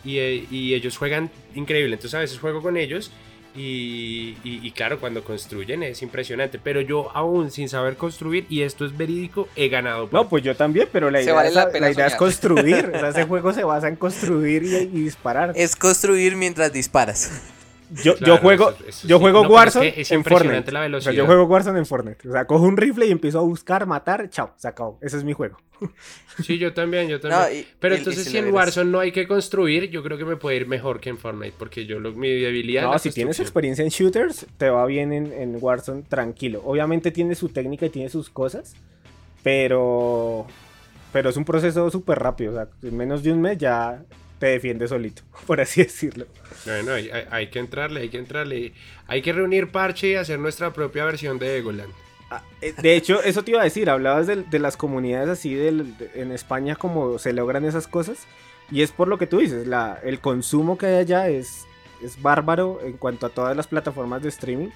D: y, eh, y ellos juegan increíble. Entonces a veces juego con ellos y, y- y claro, cuando construyen es impresionante. Pero yo aún sin saber construir, y esto es verídico, he ganado.
A: No, pues yo también, pero la idea,
B: vale
A: es,
B: la pena
A: la idea es construir. O sea, ese juego se basa en construir y, y disparar.
C: Es construir mientras disparas.
A: Yo,
D: Claro,
A: yo juego,
D: eso- eso
A: yo
D: sí.
A: juego
D: No, pero es
A: Warzone
D: que es
A: en Fortnite.
D: la
A: O sea, yo juego Warzone en Fortnite. O sea, cojo un rifle y empiezo a buscar, matar, chao, se acabó. Ese es mi juego.
D: Sí, yo también, yo también.
C: No, y-
D: Pero
C: y- y
D: entonces
C: si
D: en. Warzone no hay que construir, yo creo que me puede ir mejor que en Fortnite, porque yo lo, mi debilidad
A: No, si tienes experiencia en shooters, te va bien en, en Warzone tranquilo. Obviamente tiene su técnica y tiene sus cosas, pero pero es un proceso súper rápido. O sea, en menos de un mes ya te defiendes solito, por así decirlo.
D: Bueno, hay, hay- hay que entrarle, hay que entrarle. Hay que reunir parche y hacer nuestra propia versión de Egoland.
A: Ah, eh, De hecho, eso te iba a decir, hablabas de, de las comunidades así del- de- en España, como se logran esas cosas, y es por lo que tú dices, la, el consumo que hay allá es, es bárbaro en cuanto a todas las plataformas de streaming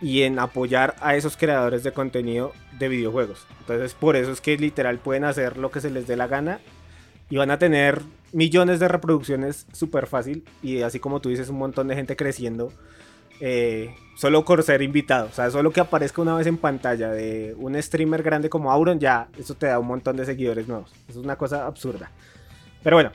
A: y en apoyar a esos creadores de contenido de videojuegos. Entonces, por eso es que literal pueden hacer lo que se les dé la gana y van a tener millones de reproducciones súper fácil y así como tú dices, un montón de gente creciendo eh, solo por ser invitado. O sea, solo que aparezca una vez en pantalla de un streamer grande como Auron, ya eso te da un montón de seguidores nuevos. Eso es una cosa absurda. Pero bueno,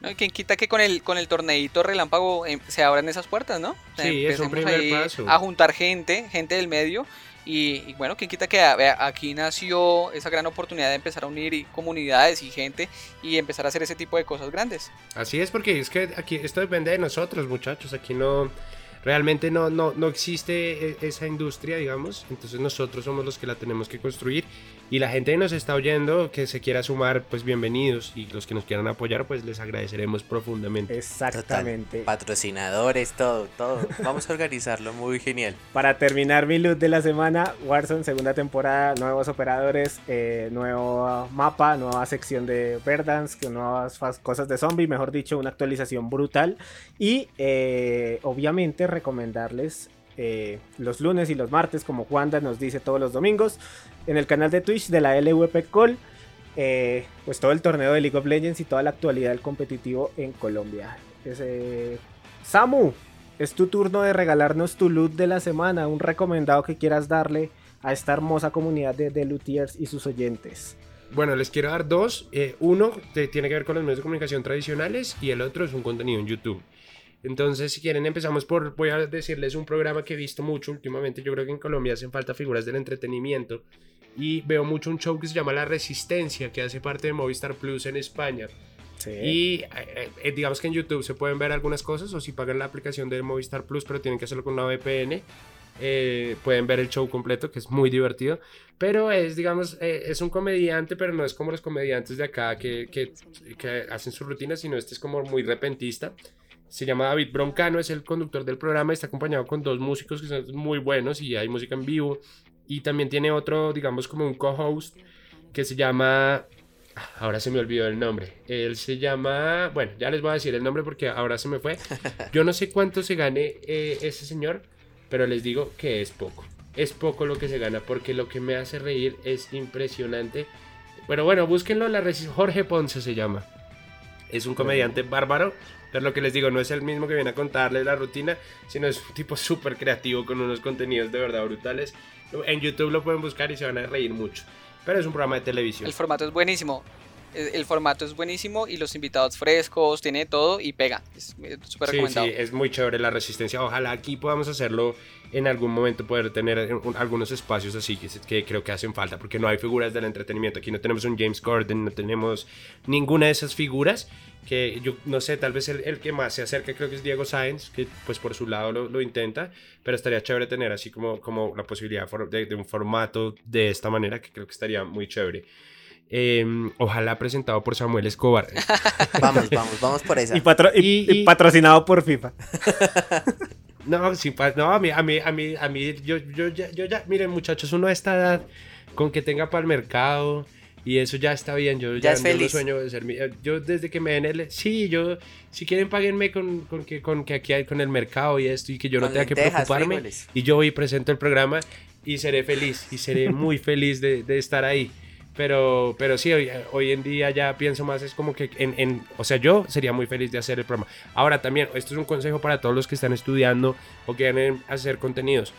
B: ¿No? Y quien quita que con el, con el torneito relámpago em, se abran esas puertas, ¿no?
D: Sí, es un primer paso.
B: A juntar gente, gente del medio. Y, y bueno, quien quita que aquí nació esa gran oportunidad de empezar a unir comunidades y gente y empezar a hacer ese tipo de cosas grandes.
D: Así es, porque es que aquí esto depende de nosotros, muchachos. Aquí no, realmente no, no, no existe e- esa industria, digamos. Entonces nosotros somos los que la tenemos que construir. Y la gente que nos está oyendo, que se quiera sumar, pues bienvenidos. Y los que nos quieran apoyar, pues les agradeceremos profundamente.
A: exactamente.
C: Patrocinadores, todo, todo. Vamos a organizarlo muy genial.
A: Para terminar mi loot de la semana, Warzone, segunda temporada, nuevos operadores, eh, nuevo mapa, nueva sección de Verdance, nuevas cosas de zombie, mejor dicho, una actualización brutal. Y eh, obviamente recomendarles eh, los lunes y los martes, como Wanda nos dice todos los domingos, en el canal de Twitch de la LVP Call. eh, pues todo el torneo de League of Legends y toda la actualidad del competitivo en Colombia. Samu, es tu turno de regalarnos tu loot de la semana, un recomendado que quieras darle a esta hermosa comunidad de, de y sus oyentes.
D: Bueno, les quiero dar dos. Eh, uno tiene que ver con los medios de comunicación tradicionales y el otro es un contenido en YouTube. Entonces, si quieren, empezamos por, voy a decirles un programa que he visto mucho últimamente. Yo creo que en Colombia hacen falta figuras del entretenimiento. Y veo mucho un show que se llama La Resistencia, que hace parte de Movistar Plus en España.
A: Sí.
D: Y eh, eh, digamos que en YouTube se pueden ver algunas cosas o si pagan la aplicación de Movistar Plus, pero tienen que hacerlo con una VPN. eh, pueden ver el show completo, que es muy divertido. Pero es, digamos, eh, es un comediante, pero no es como los comediantes de acá que, que, que hacen su rutina, sino este es como muy repentista. Se llama David Broncano, es el conductor del programa, está acompañado con dos músicos que son muy buenos y hay música en vivo. Y también tiene otro, digamos, como un co-host que se llama Ahora se me olvidó el nombre. Él se llama. Bueno, ya les voy a decir el nombre porque ahora se me fue. Yo no sé cuánto se gane eh, ese señor, pero les digo que es poco. Es poco lo que se gana porque lo que me hace reír es impresionante. Pero bueno, búsquenlo. La resi- Jorge Ponce se llama. Es un comediante bárbaro. Pero lo que les digo, no es el mismo que viene a contarles la rutina, sino es un tipo súper creativo con unos contenidos de verdad brutales. En YouTube lo pueden buscar y se van a reír mucho. Pero es un programa de televisión.
B: El formato es buenísimo. El, el formato es buenísimo y los invitados frescos, tiene todo y pega. Es eh, súper
D: Sí,
B: recomendado.
D: sí, es muy chévere la resistencia. Ojalá aquí podamos hacerlo en algún momento, poder tener un- algunos espacios así que, que creo que hacen falta, porque no hay figuras del entretenimiento. Aquí no tenemos un James Corden, no tenemos ninguna de esas figuras. Que yo no sé, tal vez el, el que más se acerca creo que es Diego Sáenz, que pues por su lado lo, lo intenta, pero estaría chévere tener así como, como la posibilidad de, de un formato de esta manera, que creo que estaría muy chévere. Em, ojalá presentado por Samuel Escobar.
C: Vamos, vamos, vamos por esa.
A: Y, patro- y-
D: Y-
A: y
D: y-
A: patrocinado por FIFA.
D: No, sí, pa- no, a mí, a mí, a mí, a mí, yo, yo, ya, yo ya, miren muchachos, uno a esta edad, con que tenga para el mercado, y eso ya está bien, yo
C: Ya es
D: no
C: feliz.
D: sueño de ser, mi- eh, yo desde que me den el, sí, yo, si quieren páguenme con, con que, con que aquí hay, con el mercado y esto, y que yo no
C: Con
D: tenga que preocuparme,
C: frijoles.
D: y yo voy y presento el programa, y seré feliz, y seré muy feliz de, de estar ahí. Pero, pero sí, hoy, hoy, en día ya pienso más, es como que, en, en, o sea, yo sería muy feliz de hacer el programa. Ahora también, esto es un consejo para todos los que están estudiando o quieren hacer contenidos.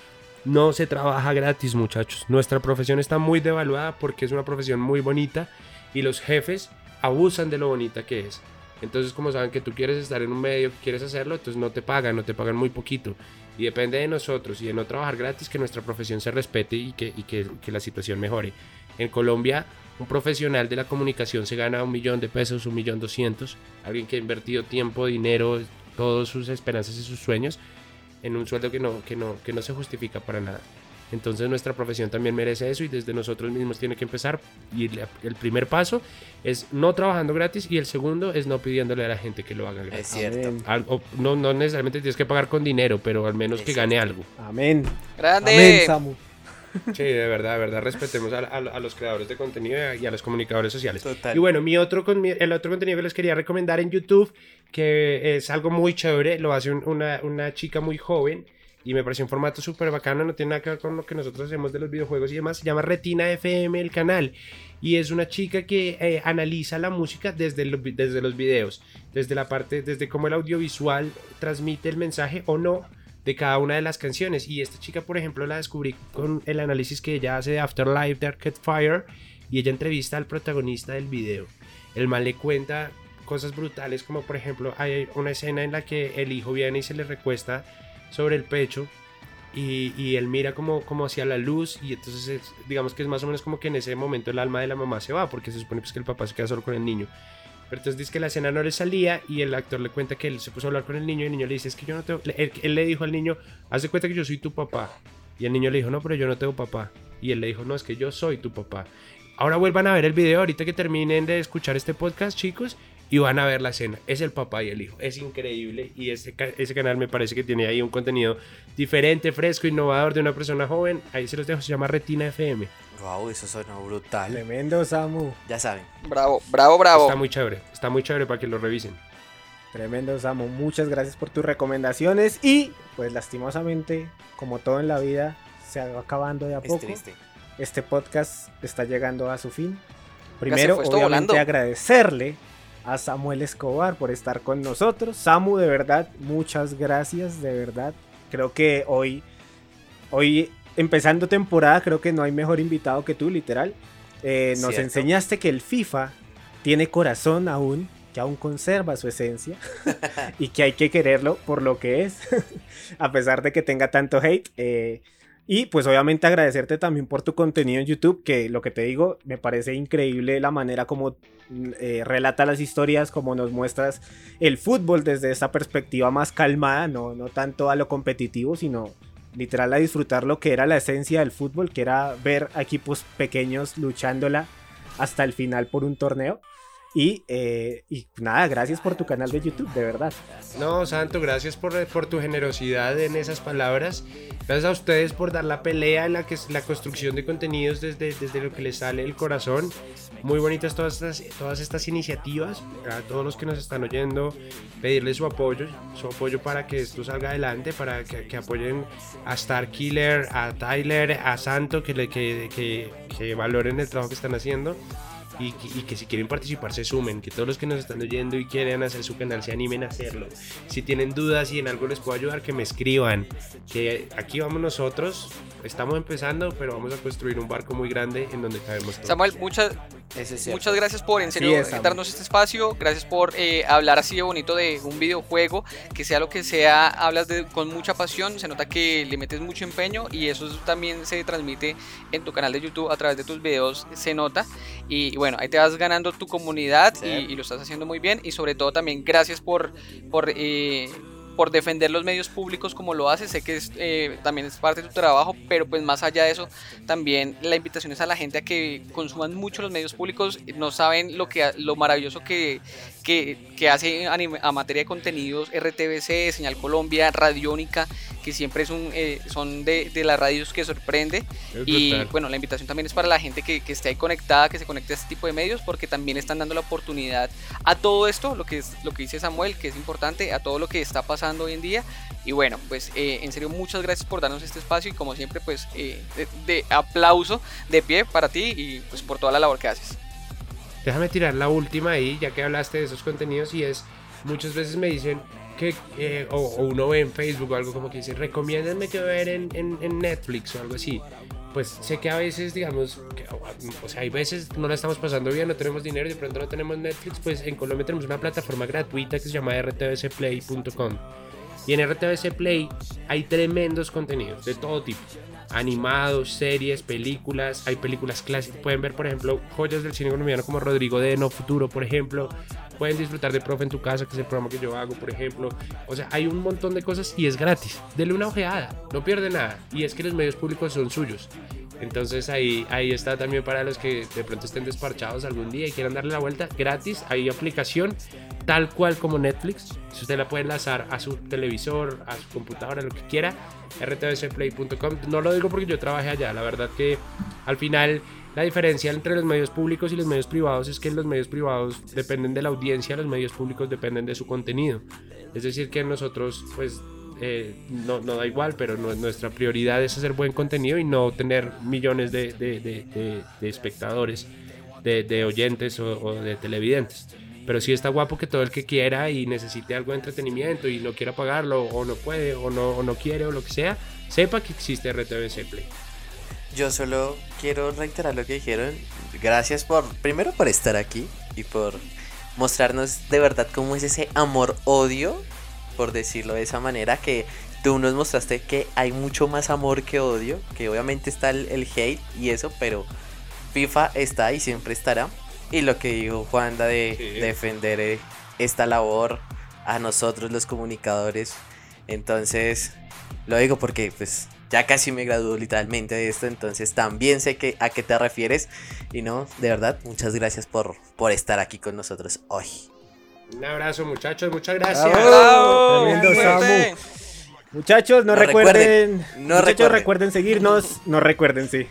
D: No se trabaja gratis, muchachos. Nuestra profesión está muy devaluada porque es una profesión muy bonita y los jefes abusan de lo bonita que es. Entonces, como saben que tú quieres estar en un medio, quieres hacerlo, entonces no te pagan, no te pagan muy poquito. Y depende de nosotros y de no trabajar gratis que nuestra profesión se respete y que, y que, que la situación mejore. En Colombia, un profesional de la comunicación se gana un millón de pesos, un millón doscientos. Alguien que ha invertido tiempo, dinero, todas sus esperanzas y sus sueños en un sueldo que no, que no, que no se justifica para nada. Entonces nuestra profesión también merece eso y desde nosotros mismos tiene que empezar. Y el primer paso es no trabajando gratis y el segundo es no pidiéndole a la gente que lo haga gratis.
C: Es cierto.
D: Algo, no, no necesariamente tienes que pagar con dinero, pero al menos
C: Es
D: que
C: cierto.
D: gane algo.
A: Amén.
B: Grande.
A: Amén, Samu.
D: Sí, de verdad, de verdad, respetemos a, a- a los creadores de contenido y a los comunicadores sociales.
C: Total.
D: Y bueno, mi otro, el otro contenido que les quería recomendar en YouTube, que es algo muy chévere, lo hace un- una, una chica muy joven y me pareció un formato súper bacano, no tiene nada que ver con lo que nosotros hacemos de los videojuegos y demás, se llama Retina FM el canal y es una chica que eh, analiza la música desde, lo- desde los videos, desde la parte, desde cómo el audiovisual transmite el mensaje o no de cada una de las canciones. Y esta chica, por ejemplo, la descubrí con el análisis que ella hace de Afterlife de Arcade Fire y ella entrevista al protagonista del video. El man le cuenta cosas brutales como por ejemplo hay una escena en la que el hijo viene y se le recuesta sobre el pecho y, y él mira como, como hacia la luz y entonces es- digamos que es más o menos como que en ese momento el alma de la mamá se va porque se supone pues que el papá se queda solo con el niño. Pero entonces dice que la escena no le salía y el actor le cuenta que él se puso a hablar con el niño y el niño le dice, es que yo no tengo... Él, él le dijo al niño, haz de cuenta que yo soy tu papá. Y el niño le dijo, no, pero yo no tengo papá. Y él le dijo, no, es que yo soy tu papá. Ahora vuelvan a ver el video ahorita que terminen de escuchar este podcast, chicos, y van a ver la escena. Es el papá y el hijo. Es increíble y ese, ese canal me parece que tiene ahí un contenido diferente, fresco, innovador de una persona joven. Ahí se los dejo, se llama Retina FM.
C: Wow, eso sonó brutal.
A: Tremendo, Samu.
C: Ya saben.
B: Bravo, bravo, bravo.
D: Está muy chévere, está muy chévere para que lo revisen.
A: Tremendo, Samu. Muchas gracias por tus recomendaciones. Y, pues, lastimosamente, como todo en la vida, se va acabando de a
C: Es
A: poco.
C: triste.
A: Este podcast está llegando a su fin. Primero, obviamente,
B: volando.
A: agradecerle a Samuel Escobar por estar con nosotros. Samu, de verdad, muchas gracias, de verdad. Creo que hoy, hoy empezando temporada, creo que no hay mejor invitado que tú, literal. Eh, nos
C: Cierto.
A: enseñaste que el FIFA tiene corazón aún, que aún conserva su esencia y que hay que quererlo por lo que es, a pesar de que tenga tanto hate. eh, y pues obviamente agradecerte también por tu contenido en YouTube, que lo que te digo, me parece increíble la manera como mm, eh, relata las historias, como nos muestras el fútbol desde esa perspectiva más calmada, no, no tanto a lo competitivo, sino literal a disfrutar lo que era la esencia del fútbol, que era ver equipos pequeños luchándola hasta el final por un torneo. Y, eh, y nada, gracias por tu canal de YouTube, de verdad.
D: No, Santo, gracias por, por tu generosidad en esas palabras. Gracias a ustedes por dar la pelea en la que es la construcción de contenidos desde, desde lo que les sale el corazón. Muy bonitas todas estas, todas estas iniciativas. A todos los que nos están oyendo, pedirles su apoyo, su apoyo para que esto salga adelante, para que, que apoyen a Star Killer, a Tyler, a Santo, que, le, que, que, que valoren el trabajo que están haciendo y, que- y que si quieren participar se sumen, que todos los que nos están oyendo y quieren hacer su canal se animen a hacerlo. Si tienen dudas y en algo les puedo ayudar, que me escriban. Que aquí vamos nosotros, estamos empezando, pero vamos a construir un barco muy grande en donde cabemos todos.
B: Samuel, muchas,
C: es
B: muchas gracias por en serio
A: es,
B: darnos este espacio. Gracias por eh, hablar así de bonito de un videojuego. Que sea lo que sea, hablas de, con mucha pasión. Se nota que le metes mucho empeño y eso también se transmite en tu canal de YouTube a través de tus videos. Se nota. Y, y bueno, ahí te vas ganando tu comunidad
C: Sí.
B: y, y lo estás haciendo muy bien. Y sobre todo también gracias por, por eh, por defender los medios públicos como lo haces. Sé que es, eh, también es parte de tu trabajo, pero pues más allá de eso, también la invitación es a la gente a que consuman mucho los medios públicos. No saben lo, que, lo maravilloso que, que, que hace a, anime- a materia de contenidos RTBC, Señal Colombia, Radiónica, que siempre es un, eh, son de, de las radios que sorprende.
D: Es
B: Y
D: brutal.
B: bueno, la invitación también es para la gente que, que esté ahí conectada, que se conecte a este tipo de medios, porque también están dando la oportunidad a todo esto, lo que, es, lo que dice Samuel, que es importante, a todo lo que está pasando hoy en día. Y bueno, pues eh, en serio muchas gracias por darnos este espacio y como siempre pues eh, de, aplauso de pie para ti y pues por toda la labor que haces.
D: Déjame tirar la última ahí, ya que hablaste de esos contenidos y es, muchas veces me dicen que, eh, o, uno ve en Facebook o algo como que dice, recomiéndenme que ver en, Netflix o algo así pues sé que a veces, digamos, o sea, hay veces no la estamos pasando bien, no tenemos dinero y de pronto no tenemos Netflix, pues en Colombia tenemos una plataforma gratuita que se llama rtvcplay.com. Y en RTVC Play hay tremendos contenidos de todo tipo. Animados, series, películas, hay películas clásicas. Pueden ver, por ejemplo, joyas del cine colombiano como Rodrigo de No Futuro, por ejemplo. Pueden disfrutar de Profe en tu casa, que es el programa que yo hago, por ejemplo. O sea, hay un montón de cosas y es gratis. Denle una ojeada, no pierde nada. Y es que los medios públicos son suyos. Entonces ahí, ahí está también para los que de pronto estén desparchados algún día y quieran darle la vuelta gratis. Hay aplicación tal cual como Netflix. Si usted la puede enlazar a su televisor, a su computadora, lo que quiera, rtvcplay.com. No lo digo porque yo trabajé allá. La verdad que al final la diferencia entre los medios públicos y los medios privados es que los medios privados dependen de la audiencia, los medios públicos dependen de su contenido. Es decir, que nosotros pues eh, no, da igual, pero nuestra prioridad es hacer buen contenido y no tener millones de espectadores, de, oyentes o, de televidentes. Pero sí está guapo que todo el que quiera y necesite algo de entretenimiento y no quiera pagarlo o no puede o no, o no quiere o lo que sea, sepa que existe RTVC Play.
C: Yo solo quiero reiterar lo que dijeron. Gracias por, primero por estar aquí y por mostrarnos de verdad cómo es ese amor-odio por decirlo de esa manera, que tú nos mostraste que hay mucho más amor que odio, que obviamente está el, hate y eso, pero FIFA está y siempre estará. Y lo que dijo Juanda de defender eh, esta labor a nosotros los comunicadores. Entonces, lo digo porque pues ya casi me graduó literalmente de esto, entonces también sé que, a qué te refieres. Y no, de verdad, muchas gracias por, por estar aquí con nosotros hoy.
D: Un abrazo, muchachos, muchas gracias. Tremendo
A: Samu. Muchachos, no, recuerden, muchachos recuerden. seguirnos, no recuerden, sí.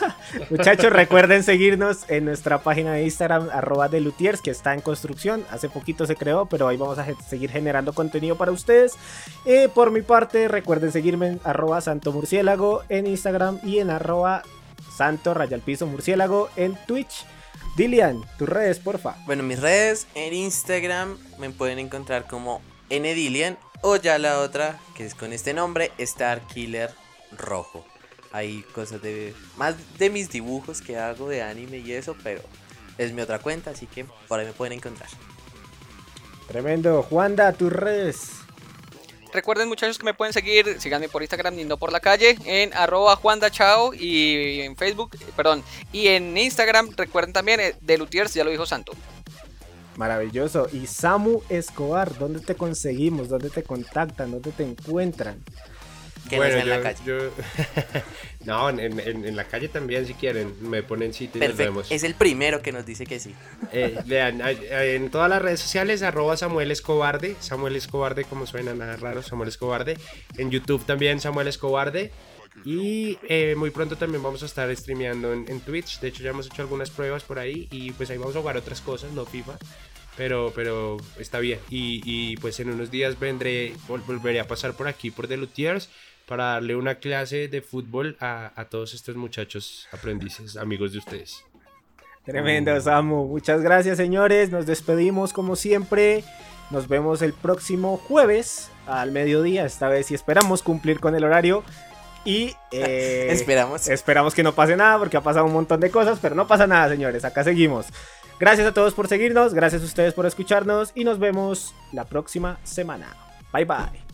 A: muchachos, recuerden seguirnos en nuestra página de Instagram, arroba de Lutiers, que está en construcción. Hace poquito se creó, pero ahí vamos a seguir generando contenido para ustedes. Eh, por mi parte, recuerden seguirme en arroba santo murciélago en Instagram y en arroba santo murciélago en Twitch. Dilian, tus redes, porfa.
C: Bueno, mis redes en Instagram me pueden encontrar como ndilian o ya la otra, que es con este nombre, Star Killer Rojo. Hay cosas de más de mis dibujos que hago de anime y eso, pero es mi otra cuenta, así que por ahí me pueden encontrar.
A: Tremendo. Juanda, tus redes.
B: Recuerden muchachos que me pueden seguir, síganme por Instagram Nindo por la calle, en arroba Chao y en Facebook, perdón, y en Instagram recuerden también eh, de Lutiers, ya lo dijo Santo.
A: Maravilloso. Y Samu Escobar, ¿dónde te conseguimos? ¿Dónde te contactan? ¿Dónde te encuentran?
D: bueno, en la calle. no, en, la calle también, si quieren, me ponen sitio y nos vemos.
C: Es el primero que nos dice que sí.
D: Eh, vean, en todas las redes sociales, arroba Samuel Escobarde, Samuel Escobarde, como suena nada raro, Samuel Escobarde. En YouTube también, Samuel Escobarde. Y eh, muy pronto también vamos a estar streameando en, en, Twitch. De hecho, ya hemos hecho algunas pruebas por ahí. Y pues ahí vamos a jugar otras cosas, no FIFA. Pero, pero está bien. Y, y pues en unos días vendré, volveré a pasar por aquí, por The Lutiers para darle una clase de fútbol a, todos estos muchachos aprendices, amigos de ustedes.
A: Tremendo, Samu. Muchas gracias, señores. Nos despedimos como siempre. Nos vemos el próximo jueves al mediodía, esta vez y esperamos cumplir con el horario. Y
C: eh, esperamos.
A: Esperamos que no pase nada porque ha pasado un montón de cosas, pero no pasa nada, señores. Acá seguimos. Gracias a todos por seguirnos, gracias a ustedes por escucharnos y nos vemos la próxima semana. Bye bye.